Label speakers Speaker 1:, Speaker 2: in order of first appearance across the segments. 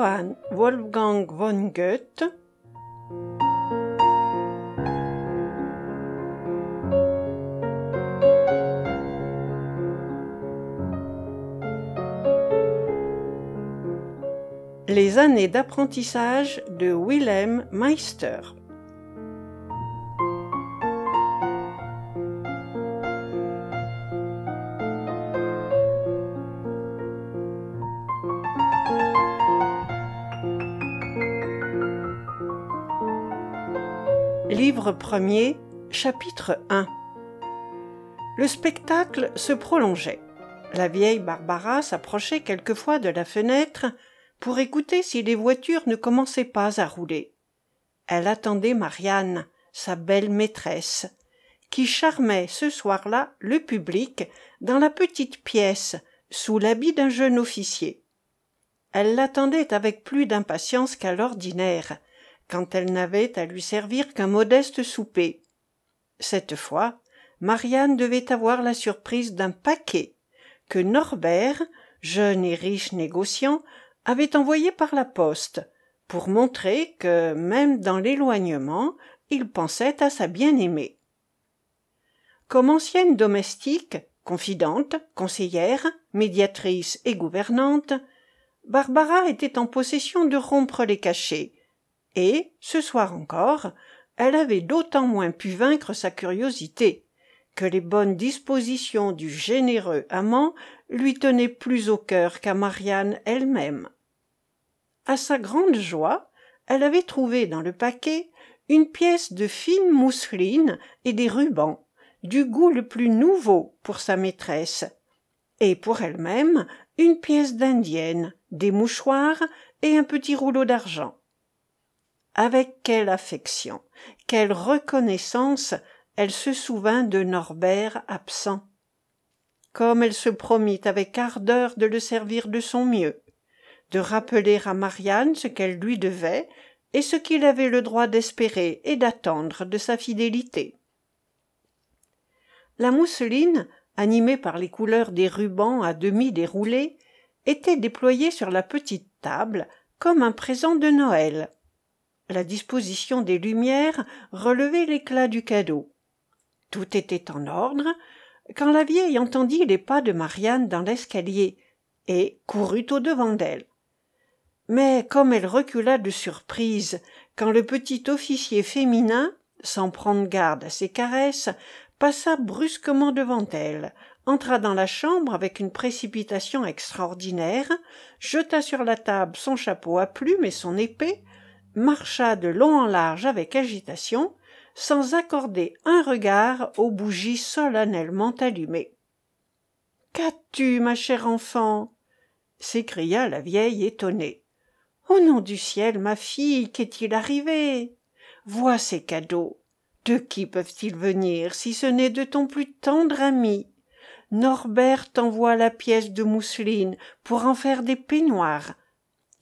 Speaker 1: Johann Wolfgang von Goethe. Les années d'apprentissage de Wilhelm Meister Livre premier, chapitre 1 Le spectacle se prolongeait. La vieille Barbara s'approchait quelquefois de la fenêtre pour écouter si les voitures ne commençaient pas à rouler. Elle attendait Marianne, sa belle maîtresse, qui charmait ce soir-là le public dans la petite pièce sous l'habit d'un jeune officier. Elle l'attendait avec plus d'impatience qu'à l'ordinaire, quand elle n'avait à lui servir qu'un modeste souper. Cette fois, Marianne devait avoir la surprise d'un paquet que Norbert, jeune et riche négociant, avait envoyé par la poste, pour montrer que, même dans l'éloignement, il pensait à sa bien-aimée. Comme ancienne domestique, confidente, conseillère, médiatrice et gouvernante, Barbara était en possession de rompre les cachets, et, ce soir encore, elle avait d'autant moins pu vaincre sa curiosité que les bonnes dispositions du généreux amant lui tenaient plus au cœur qu'à Marianne elle-même. À sa grande joie, elle avait trouvé dans le paquet une pièce de fine mousseline et des rubans, du goût le plus nouveau pour sa maîtresse, et pour elle-même une pièce d'indienne, des mouchoirs et un petit rouleau d'argent avec quelle affection quelle reconnaissance elle se souvint de norbert absent. Comme elle se promit avec ardeur de le servir de son mieux de rappeler à marianne ce qu'elle lui devait et ce qu'il avait le droit d'espérer et d'attendre de sa fidélité. La mousseline animée par les couleurs des rubans à demi déroulés était déployée sur la petite table comme un présent de noël la disposition des lumières relevait l'éclat du cadeau. Tout était en ordre quand la vieille entendit les pas de marianne dans l'escalier et courut au-devant d'elle. Mais comme elle recula de surprise quand le petit officier féminin sans prendre garde à ses caresses passa brusquement devant elle entra dans la chambre avec une précipitation extraordinaire jeta sur la table son chapeau à plumes et son épée marcha de long en large avec agitation sans accorder un regard aux bougies solennellement allumées qu'as-tu ma chère enfant? s'écria la vieille étonnée au nom du ciel ma fille qu'est-il arrivé? Vois ces cadeaux. De qui peuvent-ils venir si ce n'est de ton plus tendre ami? Norbert t'envoie la pièce de mousseline pour en faire des peignoirs.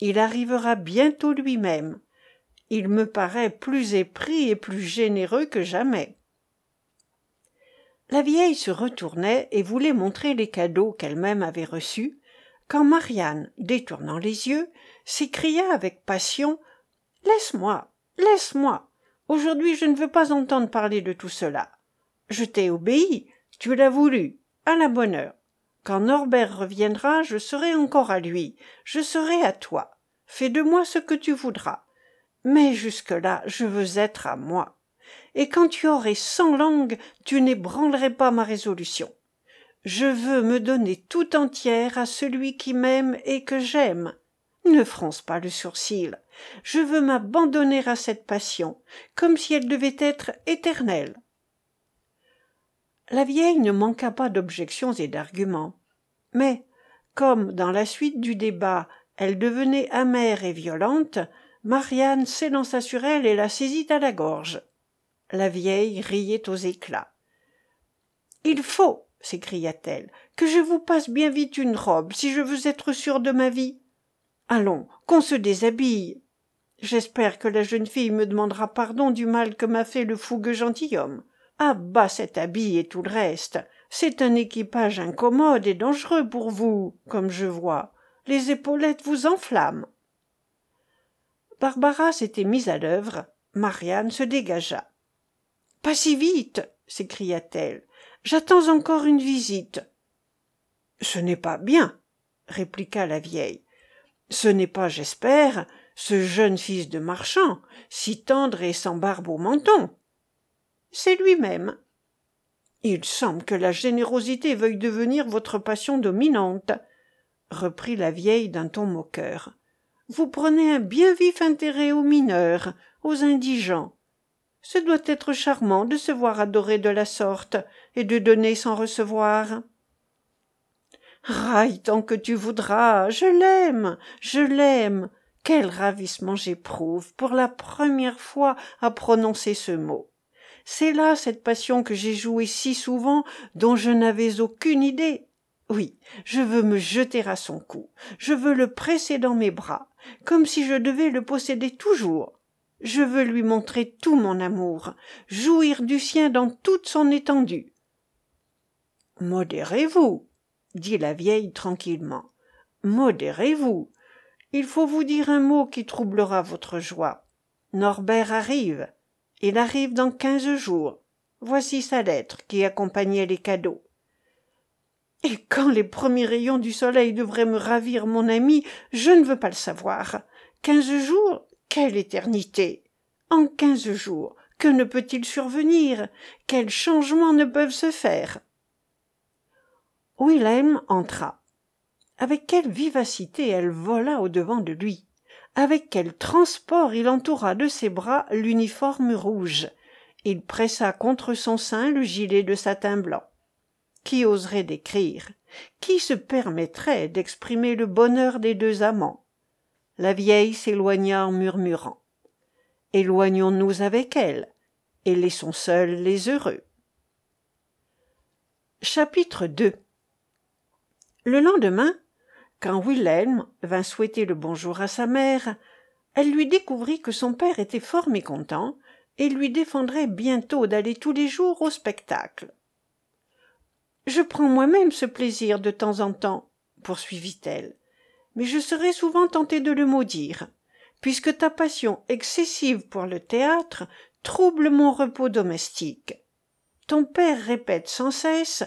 Speaker 1: Il arrivera bientôt lui-même il me paraît plus épris et plus généreux que jamais. La vieille se retournait et voulait montrer les cadeaux qu'elle-même avait reçus quand marianne détournant les yeux s'écria avec passion laisse-moi laisse-moi aujourd'hui je ne veux pas entendre parler de tout cela. Je t'ai obéi tu l'as voulu à la bonne heure. Quand norbert reviendra je serai encore à lui je serai à toi. Fais de moi ce que tu voudras mais jusque-là je veux être à moi. Et quand tu aurais cent langues tu n'ébranlerais pas ma résolution. Je veux me donner tout entière à celui qui m'aime et que j'aime. Ne fronce pas le sourcil. Je veux m'abandonner à cette passion comme si elle devait être éternelle. La vieille ne manqua pas d'objections et d'arguments. Mais comme dans la suite du débat elle devenait amère et violente marianne s'élança sur elle et la saisit à la gorge. La vieille riait aux éclats il faut s'écria-t-elle que je vous passe bien vite une robe si je veux être sûre de ma vie. Allons qu'on se déshabille. J'espère que la jeune fille me demandera pardon du mal que m'a fait le fougueux gentilhomme. Ah bas cet habit et tout le reste. C'est un équipage incommode et dangereux pour vous comme je vois. Les épaulettes vous enflamment barbara s'était mise à l'œuvre. Marianne se dégagea pas si vite! s'écria-t-elle j'attends encore une visite ce n'est pas bien! répliqua la vieille ce n'est pas j'espère ce jeune fils de marchand si tendre et sans barbe au menton. C'est lui-même. Il semble que la générosité veuille devenir votre passion dominante reprit la vieille d'un ton moqueur vous prenez un bien vif intérêt aux mineurs aux indigents. Ce doit être charmant de se voir adorer de la sorte et de donner sans recevoir. Raille tant que tu voudras je l'aime je l'aime. Quel ravissement j'éprouve pour la première fois à prononcer ce mot. C'est là cette passion que j'ai jouée si souvent dont je n'avais aucune idée. Oui je veux me jeter à son cou. Je veux le presser dans mes bras comme si je devais le posséder toujours. Je veux lui montrer tout mon amour jouir du sien dans toute son étendue. Modérez-vous dit la vieille tranquillement. Modérez-vous. Il faut vous dire un mot qui troublera votre joie. Norbert arrive. Il arrive dans quinze jours. Voici sa lettre qui accompagnait les cadeaux et quand les premiers rayons du soleil devraient me ravir mon ami je ne veux pas le savoir. Quinze jours quelle éternité! En quinze jours que ne peut-il survenir? Quels changements ne peuvent se faire? Wilhelm entra. Avec quelle vivacité elle vola au-devant de lui! Avec quel transport il entoura de ses bras l'uniforme rouge! Il pressa contre son sein le gilet de satin blanc qui oserait décrire qui se permettrait d'exprimer le bonheur des deux amants? La vieille s'éloigna en murmurant. Éloignons-nous avec elle et laissons seuls les heureux. Chapitre II le lendemain quand wilhelm vint souhaiter le bonjour à sa mère elle lui découvrit que son père était fort mécontent et lui défendrait bientôt d'aller tous les jours au spectacle je prends moi-même ce plaisir de temps en temps poursuivit-elle mais je serais souvent tentée de le maudire puisque ta passion excessive pour le théâtre trouble mon repos domestique. Ton père répète sans cesse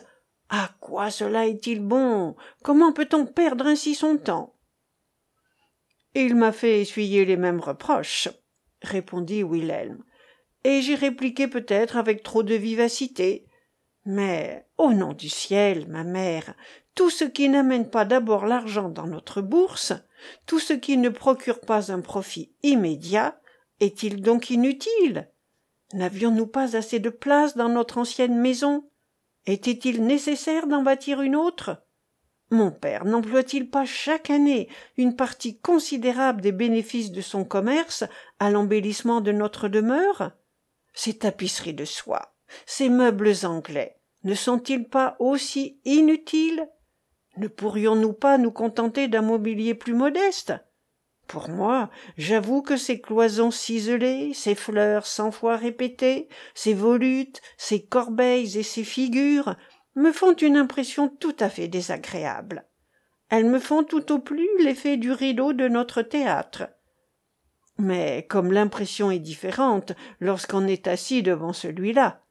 Speaker 1: à quoi cela est-il bon? Comment peut-on perdre ainsi son temps? Il m'a fait essuyer les mêmes reproches répondit wilhelm et j'ai répliqué peut-être avec trop de vivacité mais au nom du ciel ma mère tout ce qui n'amène pas d'abord l'argent dans notre bourse tout ce qui ne procure pas un profit immédiat est-il donc inutile? N'avions-nous pas assez de place dans notre ancienne maison? Était-il nécessaire d'en bâtir une autre? Mon père nemploie t il pas chaque année une partie considérable des bénéfices de son commerce à l'embellissement de notre demeure? Ces tapisseries de soie ces meubles anglais ne sont-ils pas aussi inutiles? Ne pourrions-nous pas nous contenter d'un mobilier plus modeste? Pour moi j'avoue que ces cloisons ciselées ces fleurs cent fois répétées ces volutes ces corbeilles et ces figures me font une impression tout à fait désagréable. Elles me font tout au plus l'effet du rideau de notre théâtre. Mais comme l'impression est différente lorsqu'on est assis devant celui-là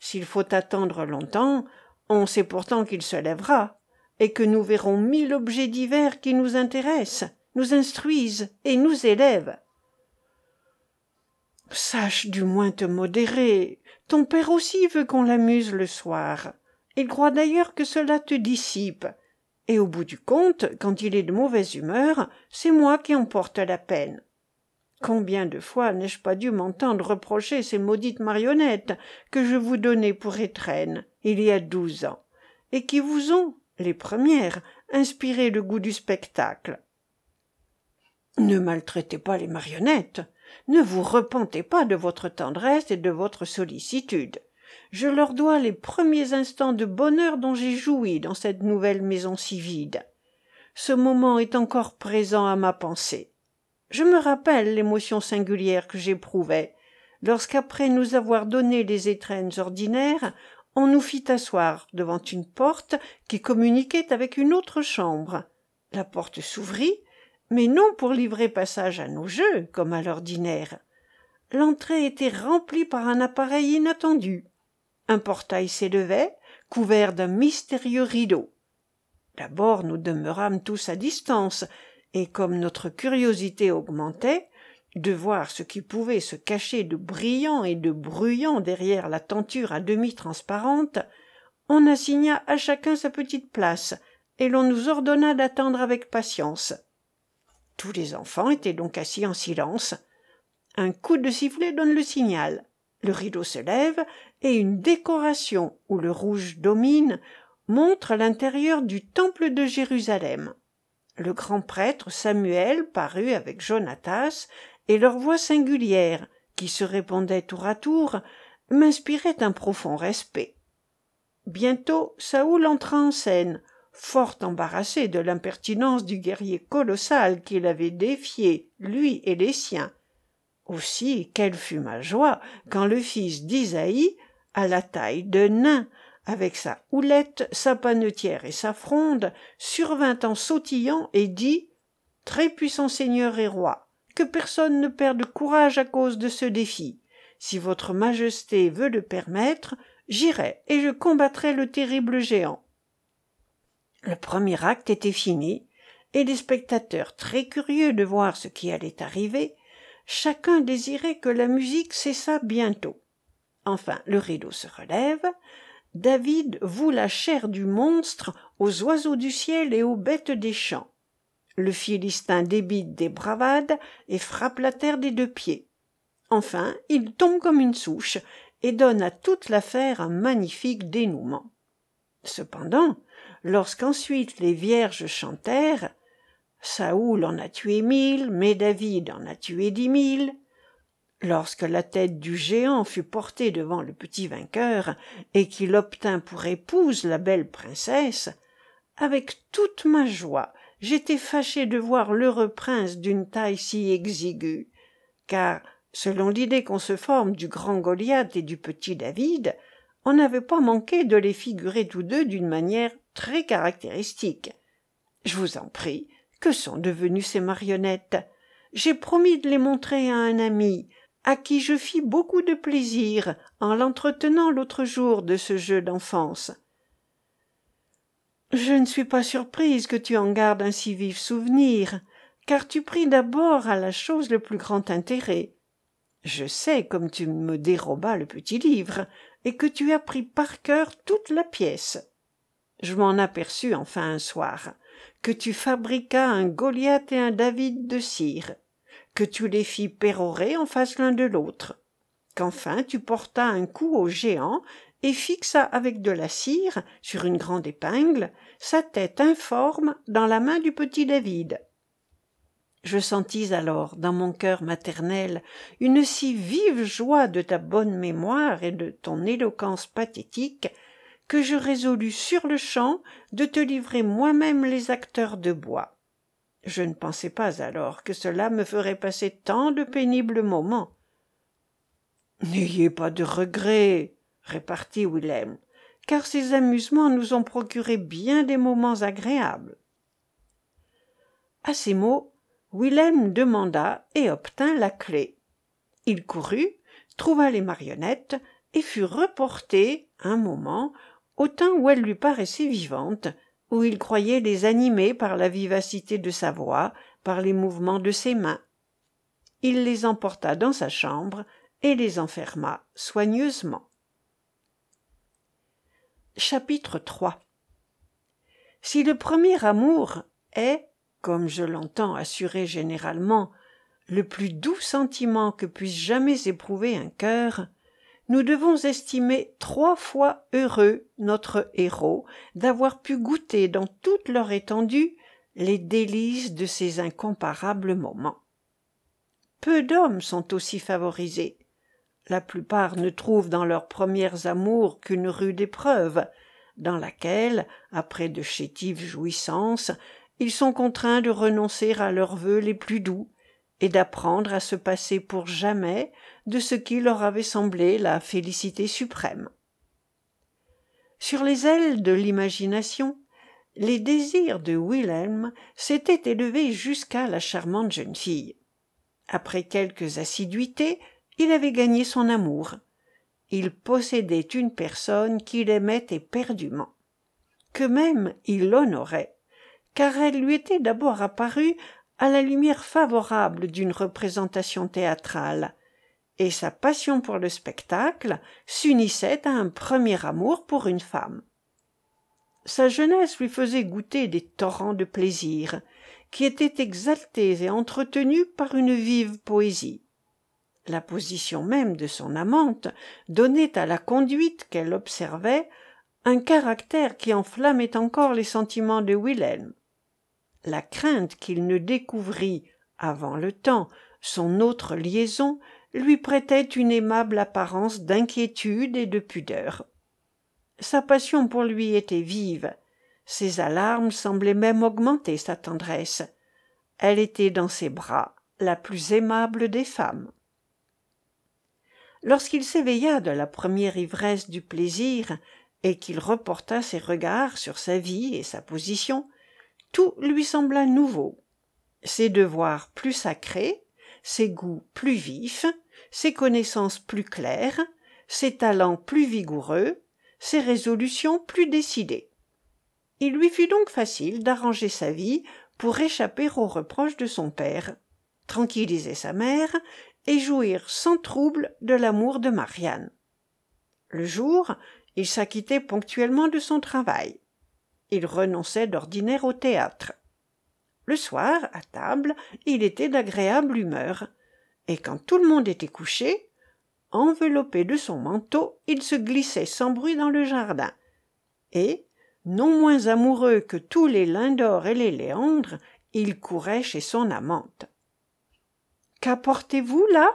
Speaker 1: s'il faut attendre longtemps on sait pourtant qu'il se lèvera et que nous verrons mille objets divers qui nous intéressent nous instruisent et nous élèvent. Sache du moins te modérer. Ton père aussi veut qu'on l'amuse le soir. Il croit d'ailleurs que cela te dissipe. Et au bout du compte quand il est de mauvaise humeur c'est moi qui en porte la peine combien de fois n'ai-je pas dû m'entendre reprocher ces maudites marionnettes que je vous donnai pour étrennes il y a douze ans et qui vous ont les premières inspiré le goût du spectacle? Ne maltraitez pas les marionnettes. Ne vous repentez pas de votre tendresse et de votre sollicitude. Je leur dois les premiers instants de bonheur dont j'ai joui dans cette nouvelle maison si vide. Ce moment est encore présent à ma pensée je me rappelle l'émotion singulière que j'éprouvai lorsqu'après nous avoir donné les étrennes ordinaires on nous fit asseoir devant une porte qui communiquait avec une autre chambre la porte s'ouvrit mais non pour livrer passage à nos jeux, comme à l'ordinaire. L'entrée était remplie par un appareil inattendu. Un portail s'élevait, couvert d'un mystérieux rideau. D'abord nous demeurâmes tous à distance, et comme notre curiosité augmentait, de voir ce qui pouvait se cacher de brillant et de bruyant derrière la tenture à demi transparente, on assigna à chacun sa petite place, et l'on nous ordonna d'attendre avec patience. Tous les enfants étaient donc assis en silence. Un coup de sifflet donne le signal. Le rideau se lève, et une décoration où le rouge domine montre l'intérieur du temple de Jérusalem. Le grand prêtre Samuel parut avec Jonatas, et leur voix singulière, qui se répondait tour à tour, m'inspirait un profond respect. Bientôt Saoul entra en scène, fort embarrassé de l'impertinence du guerrier colossal qu'il avait défié, lui et les siens. Aussi, quelle fut ma joie quand le fils d'Isaïe, à la taille de nain, avec sa houlette, sa panetière et sa fronde, survint en sautillant et dit Très puissant seigneur et roi, que personne ne perde courage à cause de ce défi. Si votre majesté veut le permettre, j'irai et je combattrai le terrible géant. Le premier acte était fini, et les spectateurs, très curieux de voir ce qui allait arriver, chacun désirait que la musique cessât bientôt. Enfin, le rideau se relève, David voue la chair du monstre aux oiseaux du ciel et aux bêtes des champs. Le Philistin débite des bravades et frappe la terre des deux pieds. Enfin, il tombe comme une souche et donne à toute l'affaire un magnifique dénouement. Cependant, lorsqu'ensuite les vierges chantèrent Saoul en a tué mille, mais David en a tué dix mille. Lorsque la tête du géant fut portée devant le petit vainqueur, et qu'il obtint pour épouse la belle princesse, avec toute ma joie, j'étais fâché de voir l'heureux prince d'une taille si exiguë, car, selon l'idée qu'on se forme du grand Goliath et du petit David, on n'avait pas manqué de les figurer tous deux d'une manière très caractéristique. Je vous en prie, que sont devenues ces marionnettes? J'ai promis de les montrer à un ami, à qui je fis beaucoup de plaisir en l'entretenant l'autre jour de ce jeu d'enfance. Je ne suis pas surprise que tu en gardes un si vif souvenir, car tu pris d'abord à la chose le plus grand intérêt. Je sais comme tu me dérobas le petit livre, et que tu as pris par cœur toute la pièce je m'en aperçus enfin un soir que tu fabriquas un goliath et un david de cire que tu les fis pérorer en face l'un de l'autre qu'enfin tu portas un coup au géant et fixas avec de la cire sur une grande épingle sa tête informe dans la main du petit david je sentis alors dans mon cœur maternel une si vive joie de ta bonne mémoire et de ton éloquence pathétique que je résolus sur-le-champ de te livrer moi-même les acteurs de bois. Je ne pensais pas alors que cela me ferait passer tant de pénibles moments. N'ayez pas de regrets, répartit Willem, car ces amusements nous ont procuré bien des moments agréables. À ces mots, Willem demanda et obtint la clé. Il courut, trouva les marionnettes et fut reporté un moment au temps où elles lui paraissaient vivantes, où il croyait les animer par la vivacité de sa voix, par les mouvements de ses mains. Il les emporta dans sa chambre et les enferma soigneusement. Chapitre 3 Si le premier amour est, comme je l'entends assurer généralement, le plus doux sentiment que puisse jamais éprouver un cœur, nous devons estimer trois fois heureux notre héros d'avoir pu goûter dans toute leur étendue les délices de ces incomparables moments. Peu d'hommes sont aussi favorisés. La plupart ne trouvent dans leurs premières amours qu'une rude épreuve, dans laquelle, après de chétives jouissances, ils sont contraints de renoncer à leurs vœux les plus doux, et d'apprendre à se passer pour jamais de ce qui leur avait semblé la félicité suprême. Sur les ailes de l'imagination, les désirs de wilhelm s'étaient élevés jusqu'à la charmante jeune fille après quelques assiduités il avait gagné son amour il possédait une personne qu'il aimait éperdument que même il l'honorait car elle lui était d'abord apparue à la lumière favorable d'une représentation théâtrale. Et sa passion pour le spectacle s'unissait à un premier amour pour une femme. Sa jeunesse lui faisait goûter des torrents de plaisir qui étaient exaltés et entretenus par une vive poésie. La position même de son amante donnait à la conduite qu'elle observait un caractère qui enflammait encore les sentiments de wilhelm la crainte qu'il ne découvrît avant le temps son autre liaison lui prêtait une aimable apparence d'inquiétude et de pudeur. Sa passion pour lui était vive. Ses alarmes semblaient même augmenter sa tendresse. Elle était dans ses bras la plus aimable des femmes. Lorsqu'il s'éveilla de la première ivresse du plaisir et qu'il reporta ses regards sur sa vie et sa position tout lui sembla nouveau. Ses devoirs plus sacrés ses goûts plus vifs ses connaissances plus claires ses talents plus vigoureux ses résolutions plus décidées. Il lui fut donc facile d'arranger sa vie pour échapper aux reproches de son père tranquilliser sa mère et jouir sans trouble de l'amour de marianne. Le jour il s'acquittait ponctuellement de son travail il renonçait d'ordinaire au théâtre. Le soir à table il était d'agréable humeur. Et quand tout le monde était couché enveloppé de son manteau il se glissait sans bruit dans le jardin. Et non moins amoureux que tous les lindor et les léandre il courait chez son amante qu'apportez-vous là?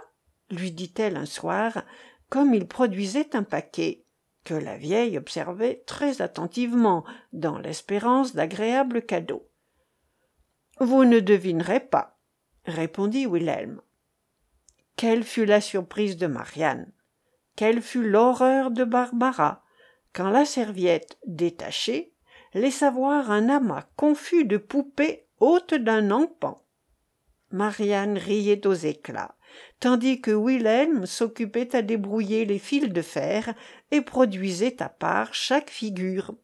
Speaker 1: lui dit-elle un soir comme il produisait un paquet que la vieille observait très attentivement dans l'espérance d'agréables cadeaux vous ne devinerez pas répondit wilhelm quelle fut la surprise de marianne! Quelle fut l'horreur de barbara! Quand la serviette détachée laissa voir un amas confus de poupées hautes d'un empan. Marianne riait aux éclats tandis que wilhelm s'occupait à débrouiller les fils de fer et produisait à part chaque figure.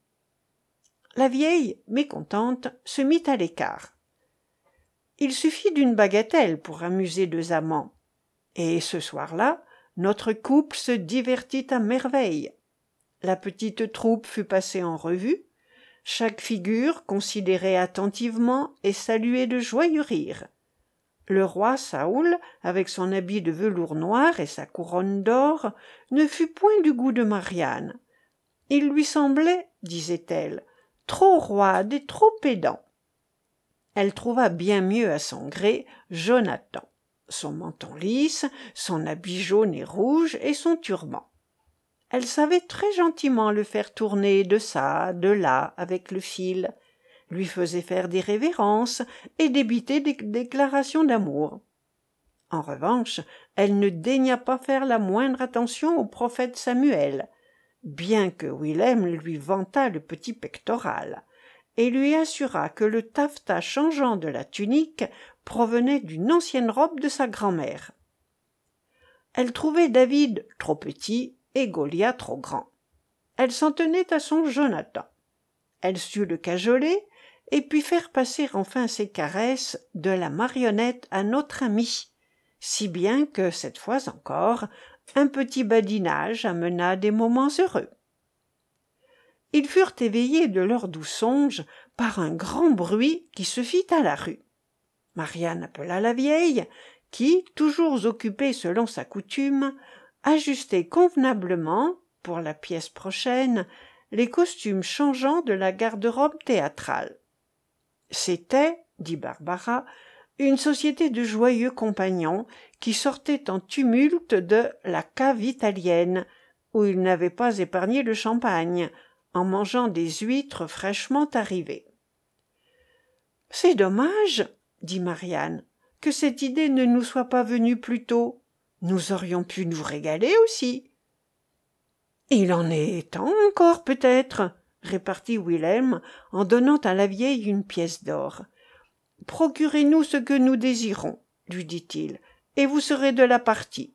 Speaker 1: La vieille mécontente se mit à l'écart. Il suffit d'une bagatelle pour amuser deux amants. Et ce soir-là notre couple se divertit à merveille. La petite troupe fut passée en revue. Chaque figure considérée attentivement et saluée de joyeux rires le roi saoul avec son habit de velours noir et sa couronne d'or ne fut point du goût de marianne. Il lui semblait disait-elle trop roide et trop pédant. Elle trouva bien mieux à son gré jonathan. Son menton lisse son habit jaune et rouge et son turban. Elle savait très gentiment le faire tourner de çà de là avec le fil lui faisait faire des révérences et débiter des déclarations d'amour. En revanche elle ne daigna pas faire la moindre attention au prophète samuel bien que wilhelm lui vantât le petit pectoral et lui assura que le taffetas changeant de la tunique provenait d'une ancienne robe de sa grand'mère. Elle trouvait david trop petit et goliath trop grand. Elle s'en tenait à son jonathan. Elle sut le cajoler et puis faire passer enfin ses caresses de la marionnette à notre ami. Si bien que cette fois encore un petit badinage amena des moments heureux. Ils furent éveillés de leurs doux songes par un grand bruit qui se fit à la rue. Marianne appela la vieille qui toujours occupée selon sa coutume ajustait convenablement pour la pièce prochaine les costumes changeants de la garde-robe théâtrale c'était dit barbara une société de joyeux compagnons qui sortaient en tumulte de la cave italienne où ils n'avaient pas épargné le champagne en mangeant des huîtres fraîchement arrivées c'est dommage dit marianne que cette idée ne nous soit pas venue plus tôt. Nous aurions pu nous régaler aussi il en est temps encore peut-être répartit Wilhelm en donnant à la vieille une pièce d'or. Procurez-nous ce que nous désirons, lui dit-il, et vous serez de la partie.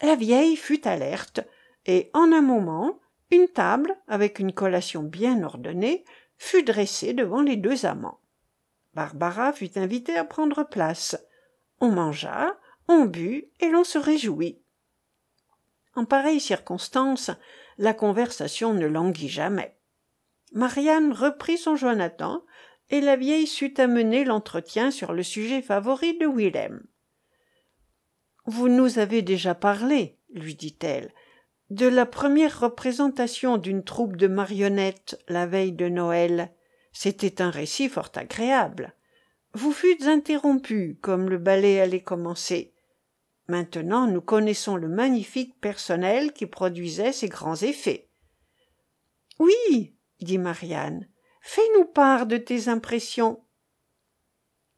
Speaker 1: La vieille fut alerte, et en un moment, une table, avec une collation bien ordonnée, fut dressée devant les deux amants. Barbara fut invitée à prendre place. On mangea, on but, et l'on se réjouit. En pareille circonstance, la conversation ne languit jamais. Marianne reprit son Jonathan, et la vieille sut amener l'entretien sur le sujet favori de Willem. Vous nous avez déjà parlé, lui dit-elle, de la première représentation d'une troupe de marionnettes la veille de Noël. C'était un récit fort agréable. Vous fûtes interrompu comme le ballet allait commencer. Maintenant nous connaissons le magnifique personnel qui produisait ces grands effets. Oui, dit Marianne, fais-nous part de tes impressions.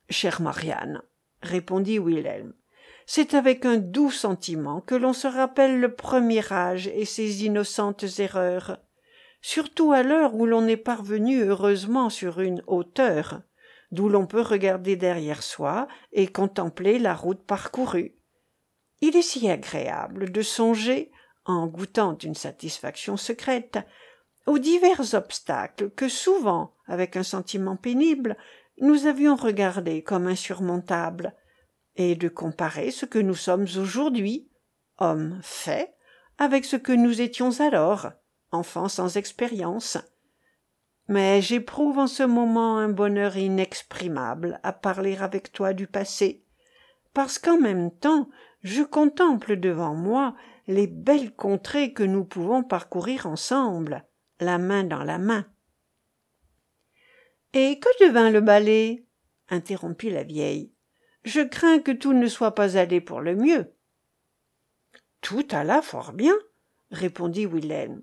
Speaker 1: Chère Marianne, répondit Wilhelm, c'est avec un doux sentiment que l'on se rappelle le premier âge et ses innocentes erreurs, surtout à l'heure où l'on est parvenu heureusement sur une hauteur, d'où l'on peut regarder derrière soi et contempler la route parcourue. Il est si agréable de songer, en goûtant une satisfaction secrète, aux divers obstacles que souvent, avec un sentiment pénible, nous avions regardés comme insurmontables, et de comparer ce que nous sommes aujourd'hui, hommes faits, avec ce que nous étions alors, enfants sans expérience. Mais j'éprouve en ce moment un bonheur inexprimable à parler avec toi du passé, parce qu'en même temps je contemple devant moi les belles contrées que nous pouvons parcourir ensemble, la main dans la main. Et que devint le balai? interrompit la vieille. Je crains que tout ne soit pas allé pour le mieux. Tout alla fort bien, répondit Wilhelm.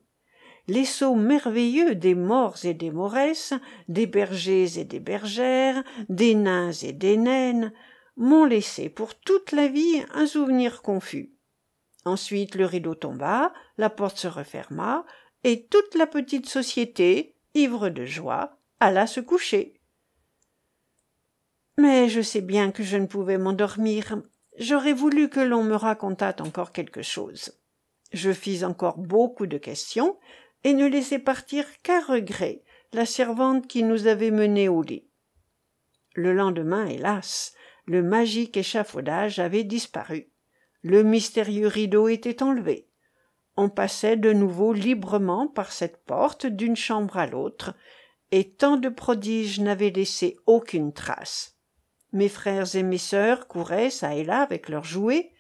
Speaker 1: Les sauts merveilleux des morts et des moresses, des bergers et des bergères, des nains et des naines, m'ont laissé pour toute la vie un souvenir confus. Ensuite le rideau tomba, la porte se referma, et toute la petite société, ivre de joie, alla se coucher. Mais je sais bien que je ne pouvais m'endormir. J'aurais voulu que l'on me racontât encore quelque chose. Je fis encore beaucoup de questions et ne laissai partir qu'à regret la servante qui nous avait menés au lit. Le lendemain hélas le magique échafaudage avait disparu. Le mystérieux rideau était enlevé. On passait de nouveau librement par cette porte d'une chambre à l'autre et tant de prodiges n'avaient laissé aucune trace. Mes frères et mes sœurs couraient çà et là avec leurs jouets.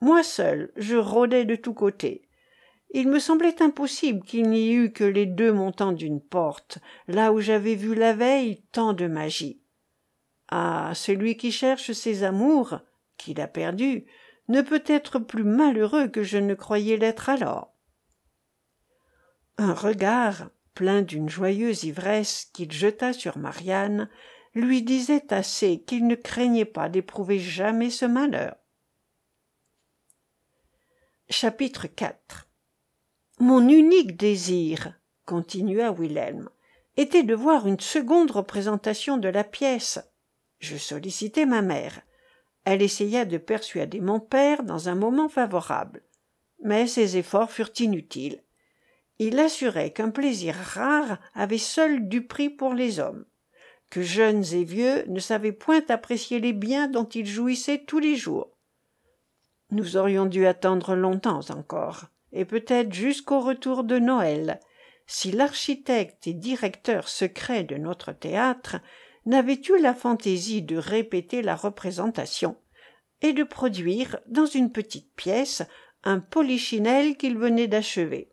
Speaker 1: Moi seul je rôdais de tous côtés. Il me semblait impossible qu'il n'y eût que les deux montants d'une porte là où j'avais vu la veille tant de magie ah celui qui cherche ses amours qu'il a perdus ne peut être plus malheureux que je ne croyais l'être alors un regard plein d'une joyeuse ivresse qu'il jeta sur marianne lui disait assez qu'il ne craignait pas d'éprouver jamais ce malheur. Chapitre 4 Mon unique désir, continua Wilhelm, était de voir une seconde représentation de la pièce. Je sollicitai ma mère. Elle essaya de persuader mon père dans un moment favorable. Mais ses efforts furent inutiles. Il assurait qu'un plaisir rare avait seul du prix pour les hommes que jeunes et vieux ne savaient point apprécier les biens dont ils jouissaient tous les jours. Nous aurions dû attendre longtemps encore, et peut-être jusqu'au retour de Noël, si l'architecte et directeur secret de notre théâtre n'avait eu la fantaisie de répéter la représentation et de produire dans une petite pièce un polichinelle qu'il venait d'achever?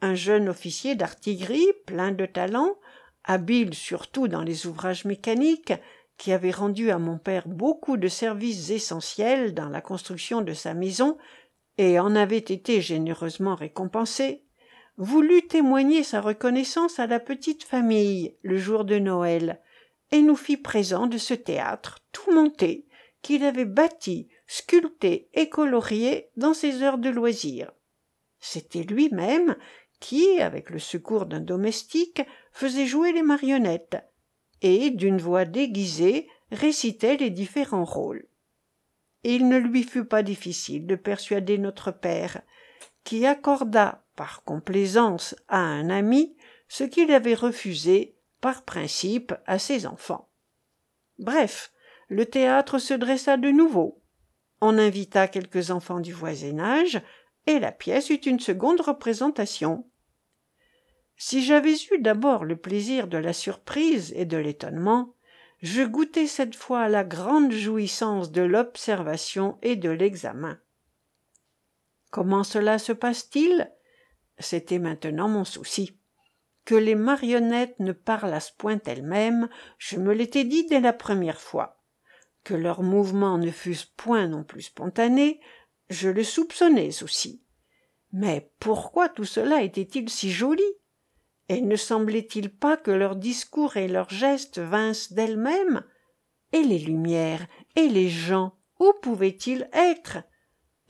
Speaker 1: Un jeune officier d'artillerie, plein de talent, habile surtout dans les ouvrages mécaniques, qui avait rendu à mon père beaucoup de services essentiels dans la construction de sa maison, et en avait été généreusement récompensé, voulut témoigner sa reconnaissance à la petite famille le jour de Noël, et nous fit présent de ce théâtre tout monté qu'il avait bâti, sculpté et colorié dans ses heures de loisir. C'était lui-même qui, avec le secours d'un domestique, faisait jouer les marionnettes, et, d'une voix déguisée, récitait les différents rôles. il ne lui fut pas difficile de persuader notre père, qui accorda par complaisance à un ami ce qu'il avait refusé par principe à ses enfants. Bref, le théâtre se dressa de nouveau. On invita quelques enfants du voisinage, et la pièce eut une seconde représentation. Si j'avais eu d'abord le plaisir de la surprise et de l'étonnement, je goûtai cette fois la grande jouissance de l'observation et de l'examen. Comment cela se passe-t-il? C'était maintenant mon souci. Que les marionnettes ne parlassent point elles-mêmes, je me l'étais dit dès la première fois. Que leurs mouvements ne fussent point non plus spontanés, je le soupçonnais aussi. Mais pourquoi tout cela était-il si joli? Et ne semblait-il pas que leurs discours et leurs gestes vinssent d'elles-mêmes? Et les lumières et les gens où pouvaient-ils être?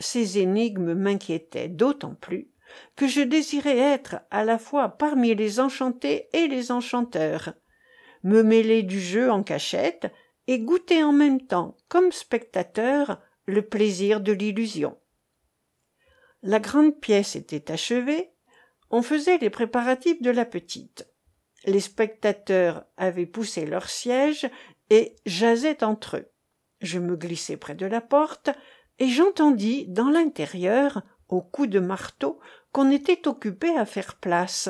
Speaker 1: Ces énigmes m'inquiétaient d'autant plus que je désirais être à la fois parmi les enchantés et les enchanteurs. Me mêler du jeu en cachette et goûter en même temps comme spectateur le plaisir de l'illusion. La grande pièce était achevée on faisait les préparatifs de la petite. Les spectateurs avaient poussé leurs sièges et jasaient entre eux. Je me glissai près de la porte et j'entendis dans l'intérieur au coup de marteau qu'on était occupé à faire place.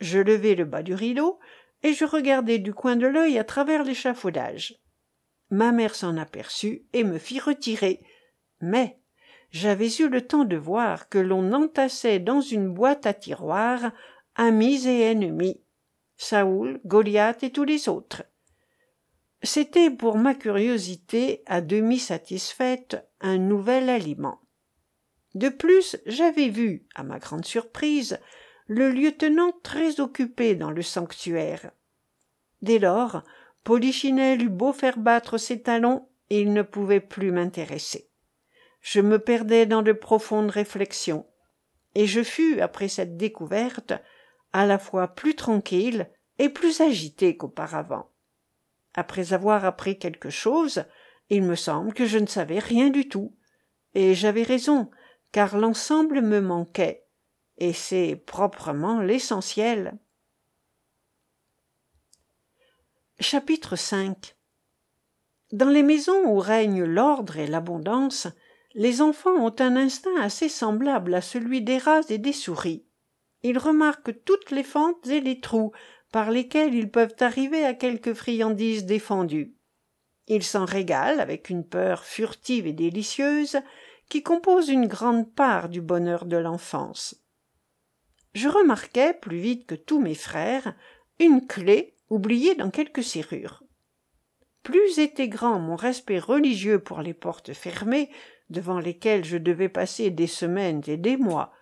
Speaker 1: Je levai le bas du rideau et je regardai du coin de l'œil à travers l'échafaudage. Ma mère s'en aperçut et me fit retirer. Mais j'avais eu le temps de voir que l'on entassait dans une boîte à tiroirs amis et ennemis saoul goliath et tous les autres c'était pour ma curiosité à demi satisfaite un nouvel aliment. De plus j'avais vu à ma grande surprise le lieutenant très occupé dans le sanctuaire. Dès lors polichinelle eut beau faire battre ses talons il ne pouvait plus m'intéresser. Je me perdais dans de profondes réflexions et je fus après cette découverte à la fois plus tranquille et plus agité qu'auparavant après avoir appris quelque chose il me semble que je ne savais rien du tout. Et j'avais raison car l'ensemble me manquait et c'est proprement l'essentiel. Chapitre V dans les maisons où règnent l'ordre et l'abondance les enfants ont un instinct assez semblable à celui des rats et des souris. Ils remarquent toutes les fentes et les trous par lesquels ils peuvent arriver à quelque friandise défendue ils s'en régalent avec une peur furtive et délicieuse qui compose une grande part du bonheur de l'enfance. Je remarquai plus vite que tous mes frères une clef oubliée dans quelque serrure. Plus était grand mon respect religieux pour les portes fermées devant lesquelles je devais passer des semaines et des mois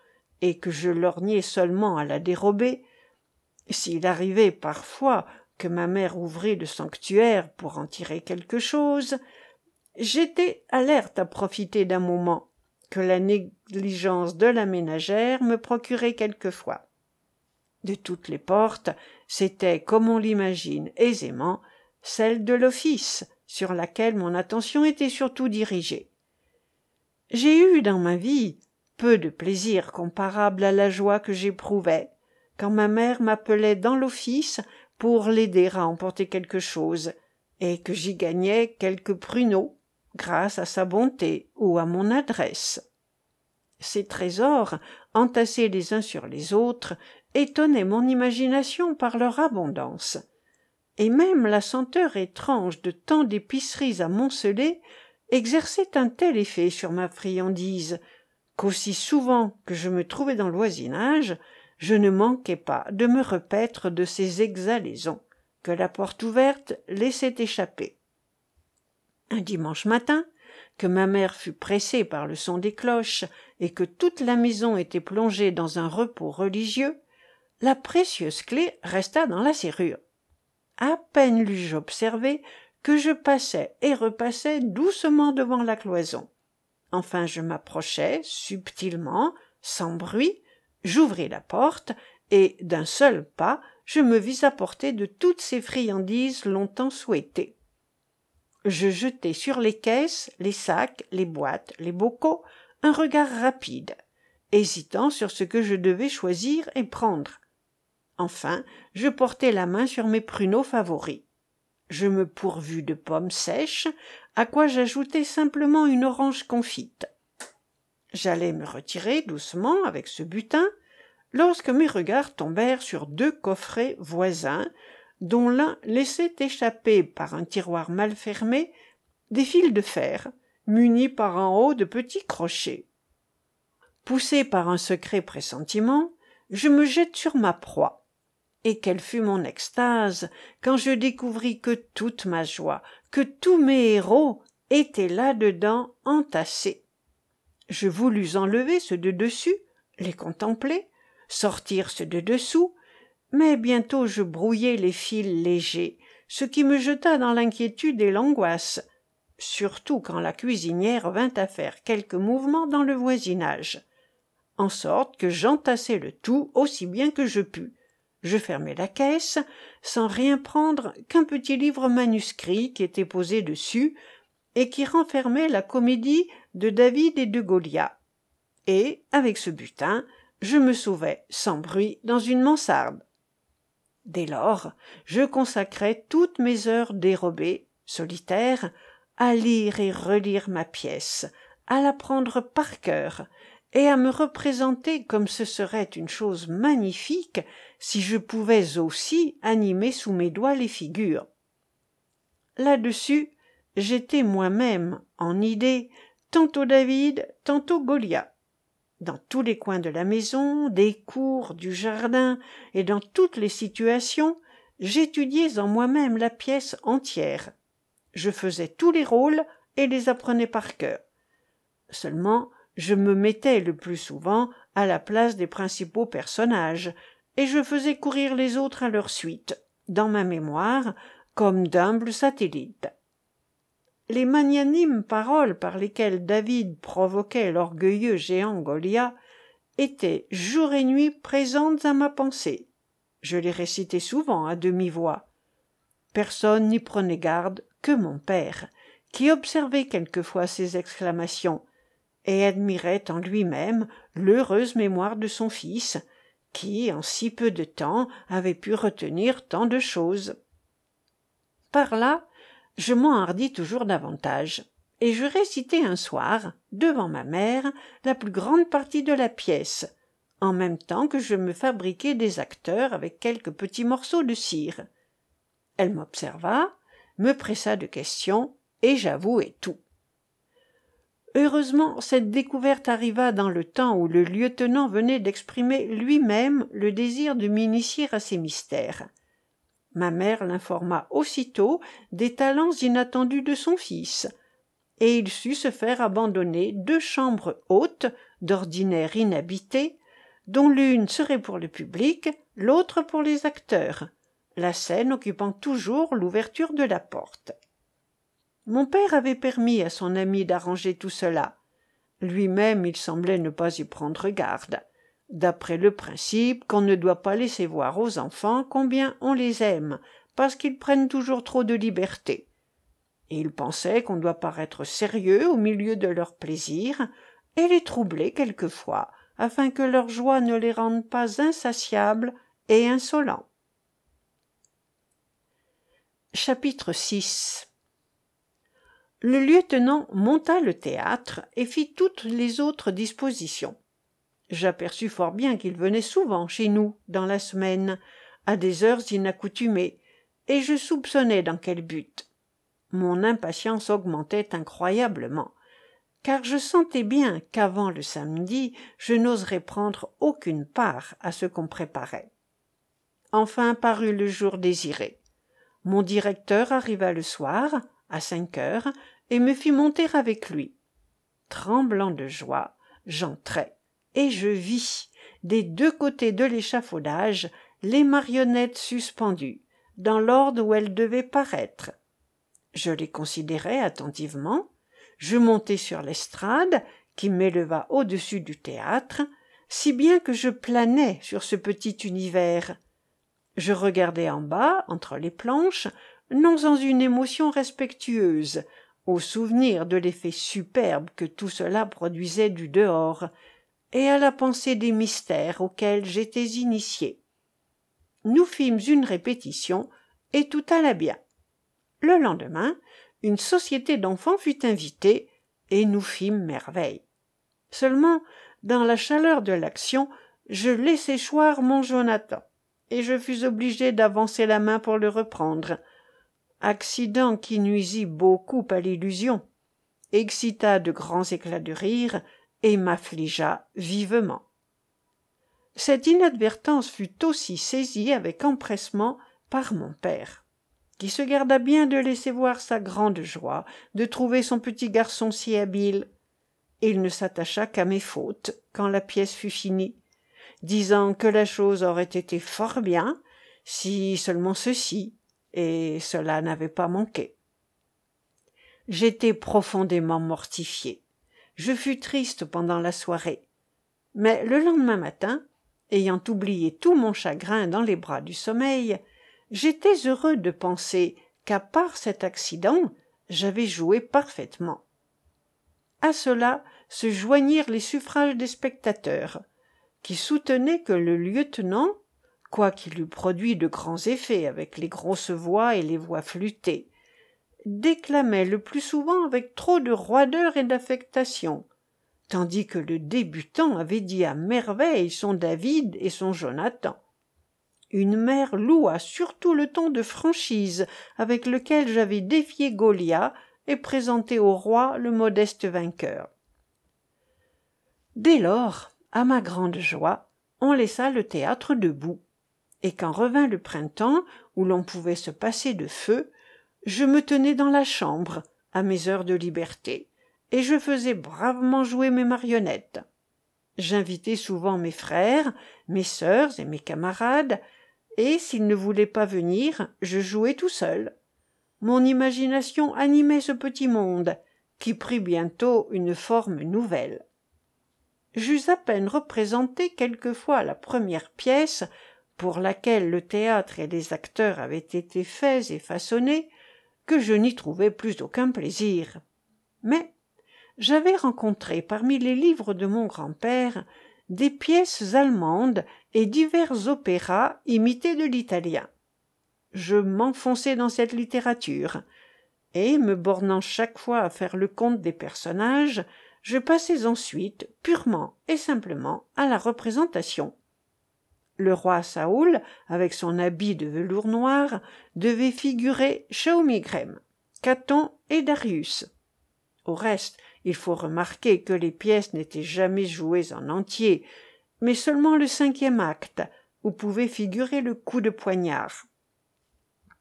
Speaker 1: et que je lorgnais seulement à la dérober s'il arrivait parfois que ma mère ouvrit le sanctuaire pour en tirer quelque chose j'étais alerte à profiter d'un moment que la négligence de la ménagère me procurait quelquefois. De toutes les portes c'était comme on l'imagine aisément celle de l'office sur laquelle mon attention était surtout dirigée. J'ai eu dans ma vie peu de plaisir comparable à la joie que j'éprouvais quand ma mère m'appelait dans l'office pour l'aider à emporter quelque chose et que j'y gagnais quelques pruneaux grâce à sa bonté ou à mon adresse. Ces trésors entassés les uns sur les autres étonnaient mon imagination par leur abondance. Et même la senteur étrange de tant d'épiceries amoncelées exerçait un tel effet sur ma friandise qu'aussi souvent que je me trouvais dans le voisinage je ne manquais pas de me repaître de ces exhalaisons que la porte ouverte laissait échapper. Un dimanche matin que ma mère fut pressée par le son des cloches et que toute la maison était plongée dans un repos religieux la précieuse clef resta dans la serrure. À peine l'eus-je observée que je passais et repassais doucement devant la cloison. Enfin je m'approchai subtilement sans bruit j'ouvris la porte et d'un seul pas je me vis à portée de toutes ces friandises longtemps souhaitées. Je jetai sur les caisses les sacs les boîtes les bocaux un regard rapide hésitant sur ce que je devais choisir et prendre. Enfin je portai la main sur mes pruneaux favoris. Je me pourvus de pommes sèches à quoi j'ajoutai simplement une orange confite j'allais me retirer doucement avec ce butin lorsque mes regards tombèrent sur deux coffrets voisins dont l'un laissait échapper par un tiroir mal fermé des fils de fer munis par en haut de petits crochets. Poussé par un secret pressentiment je me jette sur ma proie. Et quelle fut mon extase quand je découvris que toute ma joie que tous mes héros étaient là-dedans entassés je voulus enlever ceux de dessus les contempler sortir ceux de dessous mais bientôt je brouillai les fils légers ce qui me jeta dans l'inquiétude et l'angoisse surtout quand la cuisinière vint à faire quelques mouvements dans le voisinage en sorte que j'entassai le tout aussi bien que je pus. Je fermai la caisse sans rien prendre qu'un petit livre manuscrit qui était posé dessus et qui renfermait la comédie de david et de goliath et avec ce butin je me sauvai sans bruit dans une mansarde. Dès lors je consacrai toutes mes heures dérobées solitaires à lire et relire ma pièce à la prendre par cœur et à me représenter comme ce serait une chose magnifique si je pouvais aussi animer sous mes doigts les figures. Là-dessus j'étais moi-même en idée tantôt david tantôt goliath. Dans tous les coins de la maison des cours du jardin et dans toutes les situations j'étudiais en moi-même la pièce entière. Je faisais tous les rôles et les apprenais par cœur. Seulement je me mettais le plus souvent à la place des principaux personnages et je faisais courir les autres à leur suite dans ma mémoire comme d'humbles satellites les magnanimes paroles par lesquelles david provoquait l'orgueilleux géant goliath étaient jour et nuit présentes à ma pensée. Je les récitais souvent à demi-voix. Personne n'y prenait garde que mon père qui observait quelquefois ces exclamations et admirait en lui-même l'heureuse mémoire de son fils qui en si peu de temps avait pu retenir tant de choses. Par là je m'enhardis toujours davantage et je récitai un soir devant ma mère la plus grande partie de la pièce en même temps que je me fabriquais des acteurs avec quelques petits morceaux de cire. Elle m'observa me pressa de questions et j'avouai tout. Heureusement cette découverte arriva dans le temps où le lieutenant venait d'exprimer lui-même le désir de m'initier à ces mystères ma mère l'informa aussitôt des talents inattendus de son fils et il sut se faire abandonner deux chambres hautes d'ordinaire inhabitées dont l'une serait pour le public l'autre pour les acteurs la scène occupant toujours l'ouverture de la porte. Mon père avait permis à son ami d'arranger tout cela. Lui-même il semblait ne pas y prendre garde d'après le principe qu'on ne doit pas laisser voir aux enfants combien on les aime parce qu'ils prennent toujours trop de liberté. Et il pensait qu'on doit paraître sérieux au milieu de leurs plaisirs et les troubler quelquefois afin que leur joie ne les rende pas insatiables et insolents. Chapitre VI le lieutenant monta le théâtre et fit toutes les autres dispositions j'aperçus fort bien qu'il venait souvent chez nous dans la semaine à des heures inaccoutumées et je soupçonnais dans quel but. Mon impatience augmentait incroyablement car je sentais bien qu'avant le samedi je n'oserais prendre aucune part à ce qu'on préparait. Enfin parut le jour désiré. Mon directeur arriva le soir à cinq heures et me fit monter avec lui. Tremblant de joie j'entrai et je vis. Des deux côtés de l'échafaudage les marionnettes suspendues dans l'ordre où elles devaient paraître. Je les considérai attentivement. Je montai sur l'estrade qui m'éleva au-dessus du théâtre si bien que je planais sur ce petit univers. Je regardais en bas, entre les planches, non sans une émotion respectueuse, au souvenir de l'effet superbe que tout cela produisait du dehors, et à la pensée des mystères auxquels j'étais initié. Nous fîmes une répétition, et tout alla bien. Le lendemain, une société d'enfants fut invitée, et nous fîmes merveille. Seulement, dans la chaleur de l'action, je laissai choir mon Jonathan, et je fus obligé d'avancer la main pour le reprendre. Accident qui nuisit beaucoup à l'illusion, excita de grands éclats de rire, et m'affligea vivement. Cette inadvertance fut aussi saisie avec empressement par mon père, qui se garda bien de laisser voir sa grande joie de trouver son petit garçon si habile. Il ne s'attacha qu'à mes fautes quand la pièce fut finie, disant que la chose aurait été fort bien si seulement ceci, et cela n'avait pas manqué. J'étais profondément mortifié je fus triste pendant la soirée. Mais le lendemain matin ayant oublié tout mon chagrin dans les bras du sommeil j'étais heureux de penser qu'à part cet accident j'avais joué parfaitement. À cela se joignirent les suffrages des spectateurs qui soutenaient que le lieutenant quoiqu'il eût produit de grands effets avec les grosses voix et les voix flûtées déclamait le plus souvent avec trop de roideur et d'affectation tandis que le débutant avait dit à merveille son david et son jonathan. Une mère loua surtout le ton de franchise avec lequel j'avais défié goliath et présenté au roi le modeste vainqueur. Dès lors à ma grande joie on laissa le théâtre debout et quand revint le printemps où l'on pouvait se passer de feu je me tenais dans la chambre à mes heures de liberté et je faisais bravement jouer mes marionnettes. J'invitais souvent mes frères mes sœurs et mes camarades et s'ils ne voulaient pas venir je jouais tout seul. Mon imagination animait ce petit monde qui prit bientôt une forme nouvelle. J'eus à peine représenté quelquefois la première pièce pour laquelle le théâtre et les acteurs avaient été faits et façonnés je n'y trouvais plus aucun plaisir. Mais j'avais rencontré parmi les livres de mon grand-père des pièces allemandes et divers opéras imités de l'italien. Je m'enfonçai dans cette littérature et me bornant chaque fois à faire le compte des personnages je passais ensuite purement et simplement à la représentation le roi saoul avec son habit de velours noir devait figurer Shaumigrem, caton et darius. Au reste il faut remarquer que les pièces n'étaient jamais jouées en entier mais seulement le cinquième acte où pouvait figurer le coup de poignard.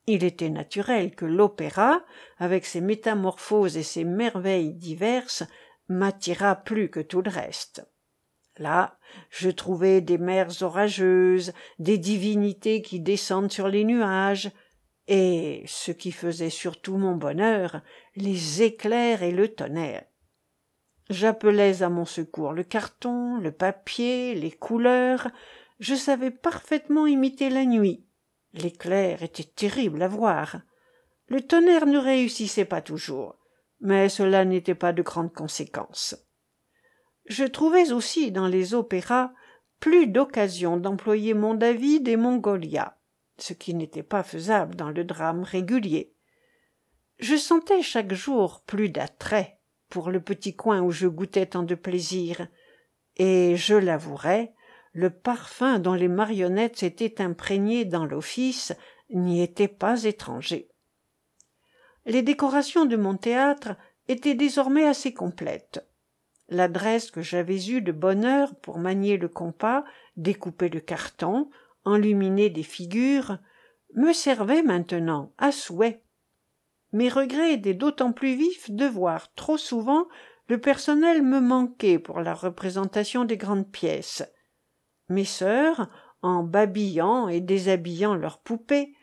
Speaker 1: Il était naturel que l'opéra avec ses métamorphoses et ses merveilles diverses m'attirât plus que tout le reste là je trouvais des mers orageuses des divinités qui descendent sur les nuages. Et ce qui faisait surtout mon bonheur les éclairs et le tonnerre. J'appelais à mon secours le carton le papier les couleurs. Je savais parfaitement imiter la nuit. L'éclair était terrible à voir. Le tonnerre ne réussissait pas toujours mais cela n'était pas de grande conséquence je trouvais aussi dans les opéras plus d'occasion d'employer mon david et mon goliath ce qui n'était pas faisable dans le drame régulier. Je sentais chaque jour plus d'attrait pour le petit coin où je goûtais tant de plaisir et je l'avouerai le parfum dont les marionnettes s'étaient imprégnées dans l'office n'y était pas étranger. Les décorations de mon théâtre étaient désormais assez complètes l'adresse que j'avais eue de bonne heure pour manier le compas découper le carton enluminer des figures me servait maintenant à souhait. Mes regrets étaient d'autant plus vifs de voir trop souvent le personnel me manquer pour la représentation des grandes pièces. Mes sœurs en babillant et déshabillant leurs poupées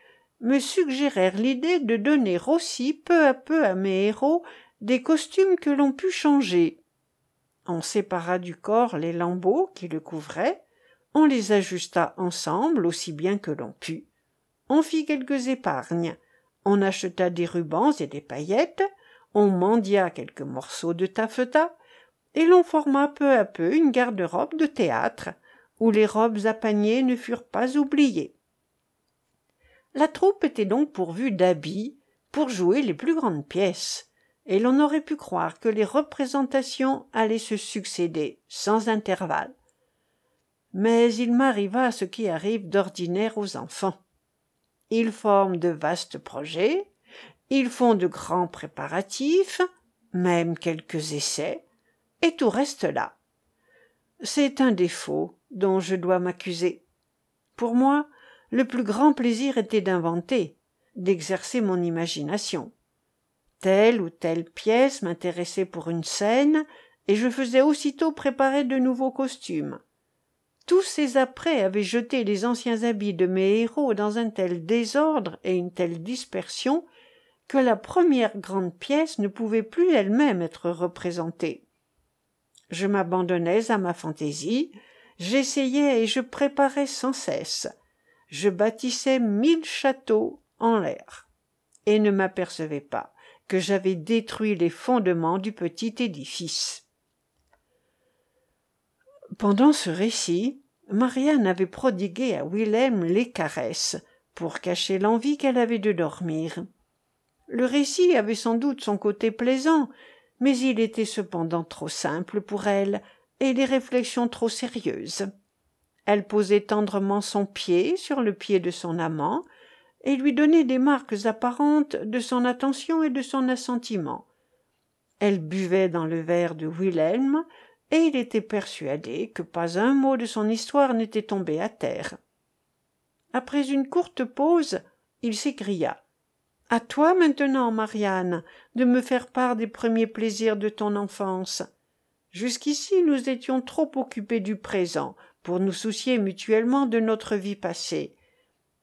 Speaker 1: me suggérèrent l'idée de donner aussi peu à peu à mes héros des costumes que l'on pût changer On sépara du corps les lambeaux qui le couvraient, on les ajusta ensemble aussi bien que l'on put. On fit quelques épargnes, on acheta des rubans et des paillettes, on mendia quelques morceaux de taffetas, et l'on forma peu à peu une garde-robe de théâtre, où les robes à paniers ne furent pas oubliées. La troupe était donc pourvue d'habits pour jouer les plus grandes pièces, et l'on aurait pu croire que les représentations allaient se succéder sans intervalle. Mais il m'arriva ce qui arrive d'ordinaire aux enfants. Ils forment de vastes projets, ils font de grands préparatifs, même quelques essais, et tout reste là. C'est un défaut dont je dois m'accuser. Pour moi, le plus grand plaisir était d'inventer, d'exercer mon imagination. Telle ou telle pièce m'intéressait pour une scène, et je faisais aussitôt préparer de nouveaux costumes. Tous ces apprêts avaient jeté les anciens habits de mes héros dans un tel désordre et une telle dispersion que la première grande pièce ne pouvait plus elle-même être représentée. Je m'abandonnais à ma fantaisie, j'essayais et je préparais sans cesse. Je bâtissais mille châteaux en l'air, et ne m'apercevais pas que j'avais détruit les fondements du petit édifice. Pendant ce récit, Marianne avait prodigué à Wilhelm les caresses, pour cacher l'envie qu'elle avait de dormir. Le récit avait sans doute son côté plaisant, mais il était cependant trop simple pour elle, et les réflexions trop sérieuses. Elle posait tendrement son pied sur le pied de son amant, et lui donnait des marques apparentes de son attention et de son assentiment. Elle buvait dans le verre de Wilhelm, et il était persuadé que pas un mot de son histoire n'était tombé à terre. Après une courte pause, il s'écria. À toi maintenant, Marianne, de me faire part des premiers plaisirs de ton enfance. Jusqu'ici nous étions trop occupés du présent pour nous soucier mutuellement de notre vie passée.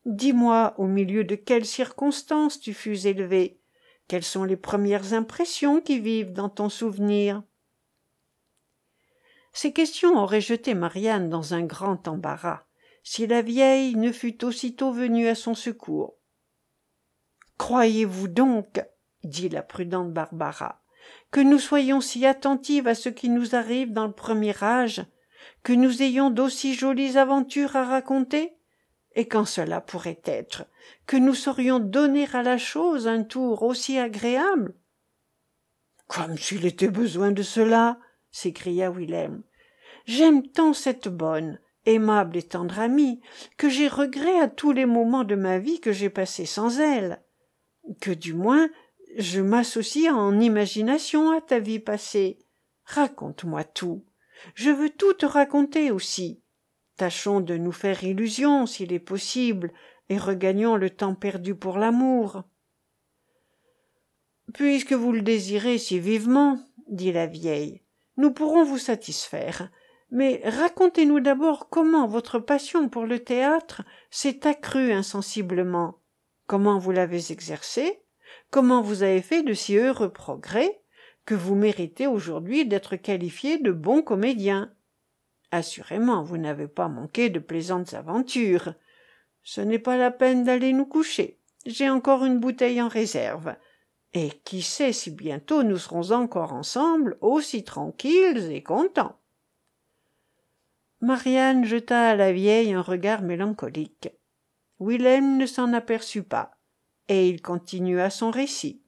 Speaker 1: Dis-moi au milieu de quelles circonstances tu fus élevé. Quelles sont les premières impressions qui vivent dans ton souvenir? Ces questions auraient jeté Marianne dans un grand embarras, si la vieille ne fût aussitôt venue à son secours. Croyez-vous donc, dit la prudente Barbara, que nous soyons si attentives à ce qui nous arrive dans le premier âge, que nous ayons d'aussi jolies aventures à raconter, et quand cela pourrait être, que nous saurions donner à la chose un tour aussi agréable? Comme s'il était besoin de cela s'écria Wilhelm. J'aime tant cette bonne, aimable et tendre amie, que j'ai regret à tous les moments de ma vie que j'ai passés sans elle que du moins je m'associe en imagination à ta vie passée. Raconte-moi tout. Je veux tout te raconter aussi. Tâchons de nous faire illusion s'il est possible, et regagnons le temps perdu pour l'amour. Puisque vous le désirez si vivement, dit la vieille, nous pourrons vous satisfaire. Mais racontez-nous d'abord comment votre passion pour le théâtre s'est accrue insensiblement comment vous l'avez exercé, comment vous avez fait de si heureux progrès, que vous méritez aujourd'hui d'être qualifié de bon comédien? Assurément, vous n'avez pas manqué de plaisantes aventures. Ce n'est pas la peine d'aller nous coucher. J'ai encore une bouteille en réserve. Et qui sait si bientôt nous serons encore ensemble, aussi tranquilles et contents. Marianne jeta à la vieille un regard mélancolique. Wilhelm ne s'en aperçut pas, et il continua son récit.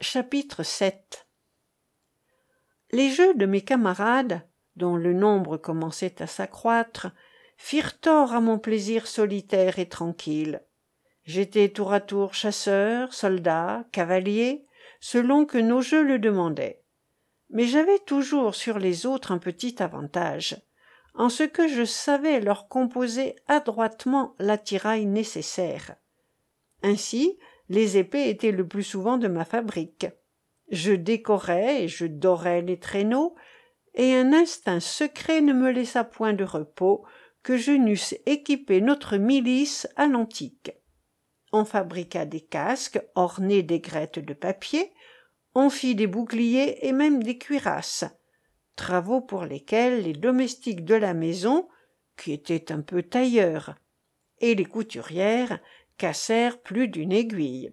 Speaker 1: Chapitre 7 Les jeux de mes camarades, dont le nombre commençait à s'accroître, firent tort à mon plaisir solitaire et tranquille. J'étais tour à tour chasseur, soldat, cavalier, selon que nos jeux le demandaient. Mais j'avais toujours sur les autres un petit avantage en ce que je savais leur composer adroitement l'attirail nécessaire. Ainsi, les épées étaient le plus souvent de ma fabrique. Je décorais et je dorais les traîneaux, et un instinct secret ne me laissa point de repos que je n'eusse équipé notre milice à l'antique. On fabriqua des casques ornés d'aigrettes de papier, on fit des boucliers et même des cuirasses travaux pour lesquels les domestiques de la maison qui étaient un peu tailleurs et les couturières cassèrent plus d'une aiguille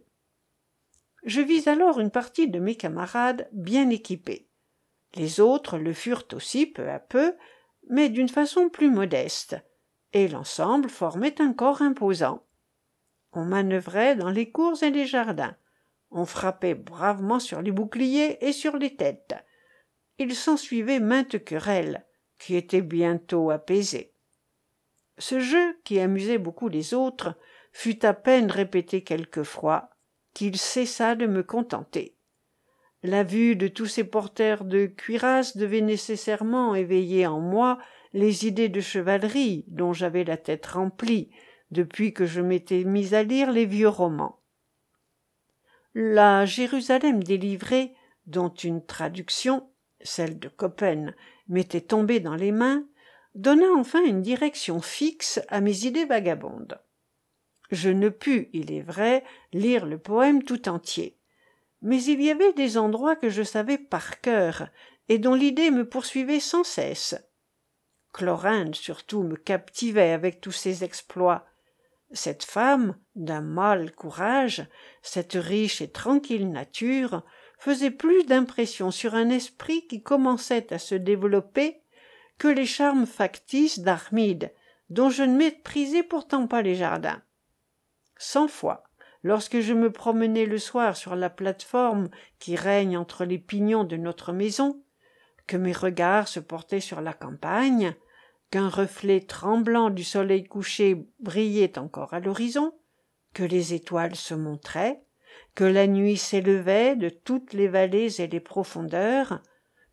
Speaker 1: je vis alors une partie de mes camarades bien équipés. Les autres le furent aussi peu à peu mais d'une façon plus modeste et l'ensemble formait un corps imposant. On manœuvrait dans les cours et les jardins. On frappait bravement sur les boucliers et sur les têtes. Il s'ensuivait mainte querelle qui était bientôt apaisée ce jeu qui amusait beaucoup les autres fut à peine répété quelquefois qu'il cessa de me contenter. La vue de tous ces porteurs de cuirasses devait nécessairement éveiller en moi les idées de chevalerie dont j'avais la tête remplie depuis que je m'étais mis à lire les vieux romans. La jérusalem délivrée dont une traduction celle de coppen m'était tombée dans les mains donna enfin une direction fixe à mes idées vagabondes je ne pus il est vrai lire le poème tout entier. Mais il y avait des endroits que je savais par cœur et dont l'idée me poursuivait sans cesse. Chlorinde surtout me captivait avec tous ses exploits. Cette femme d'un mâle courage cette riche et tranquille nature faisait plus d'impression sur un esprit qui commençait à se développer que les charmes factices d'armide dont je ne méprisais pourtant pas les jardins cent fois lorsque je me promenais le soir sur la plate-forme qui règne entre les pignons de notre maison que mes regards se portaient sur la campagne qu'un reflet tremblant du soleil couché brillait encore à l'horizon que les étoiles se montraient que la nuit s'élevait de toutes les vallées et les profondeurs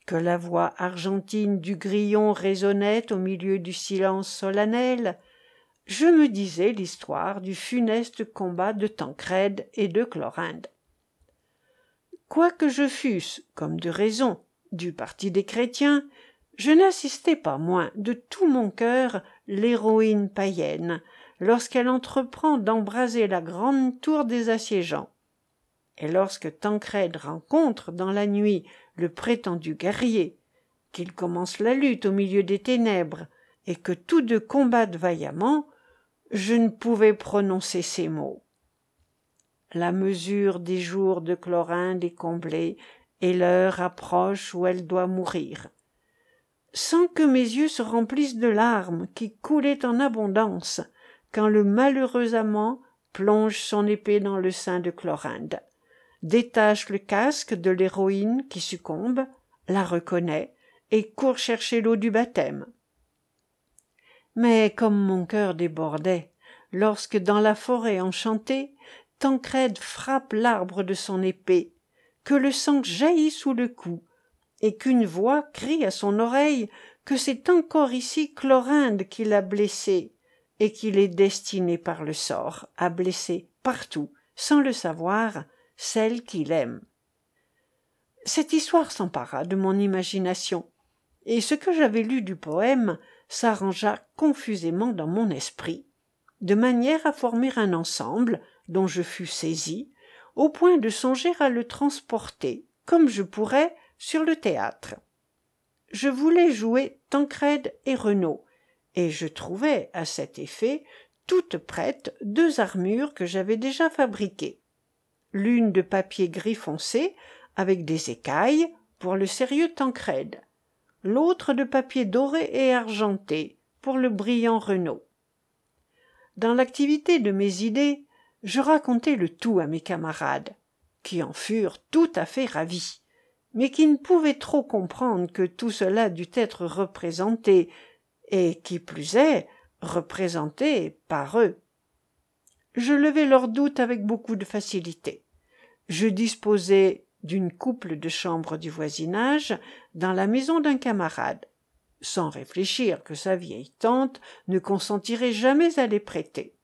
Speaker 1: que la voix argentine du grillon résonnait au milieu du silence solennel je me disais l'histoire du funeste combat de tancrède et de chlorinde quoique je fusse comme de raison du parti des chrétiens je n'assistais pas moins de tout mon cœur l'héroïne païenne lorsqu'elle entreprend d'embraser la grande tour des assiégeants. Et lorsque tancrède rencontre dans la nuit le prétendu guerrier qu'il commence la lutte au milieu des ténèbres et que tous deux combattent vaillamment je ne pouvais prononcer ces mots. La mesure des jours de chlorinde est comblée et l'heure approche où elle doit mourir. Sans que mes yeux se remplissent de larmes qui coulaient en abondance quand le malheureux amant plonge son épée dans le sein de chlorinde détache le casque de l'héroïne qui succombe la reconnaît et court chercher l'eau du baptême mais comme mon cœur débordait lorsque dans la forêt enchantée tancrède frappe l'arbre de son épée que le sang jaillit sous le cou et qu'une voix crie à son oreille que c'est encore ici chlorinde qui l'a blessé et qu'il est destiné par le sort à blesser partout sans le savoir celle qu'il aime. Cette histoire s'empara de mon imagination et ce que j'avais lu du poème s'arrangea confusément dans mon esprit de manière à former un ensemble dont je fus saisi au point de songer à le transporter comme je pourrais sur le théâtre. Je voulais jouer tancrède et renaud et je trouvai à cet effet toutes prêtes deux armures que j'avais déjà fabriquées. L'une de papier gris foncé avec des écailles pour le sérieux tancrède l'autre de papier doré et argenté pour le brillant renaud. Dans l'activité de mes idées je racontai le tout à mes camarades qui en furent tout à fait ravis mais qui ne pouvaient trop comprendre que tout cela dût être représenté et qui plus est représenté par eux. Je levai leurs doutes avec beaucoup de facilité. Je disposai d'une couple de chambres du voisinage dans la maison d'un camarade. Sans réfléchir que sa vieille tante ne consentirait jamais à les prêter.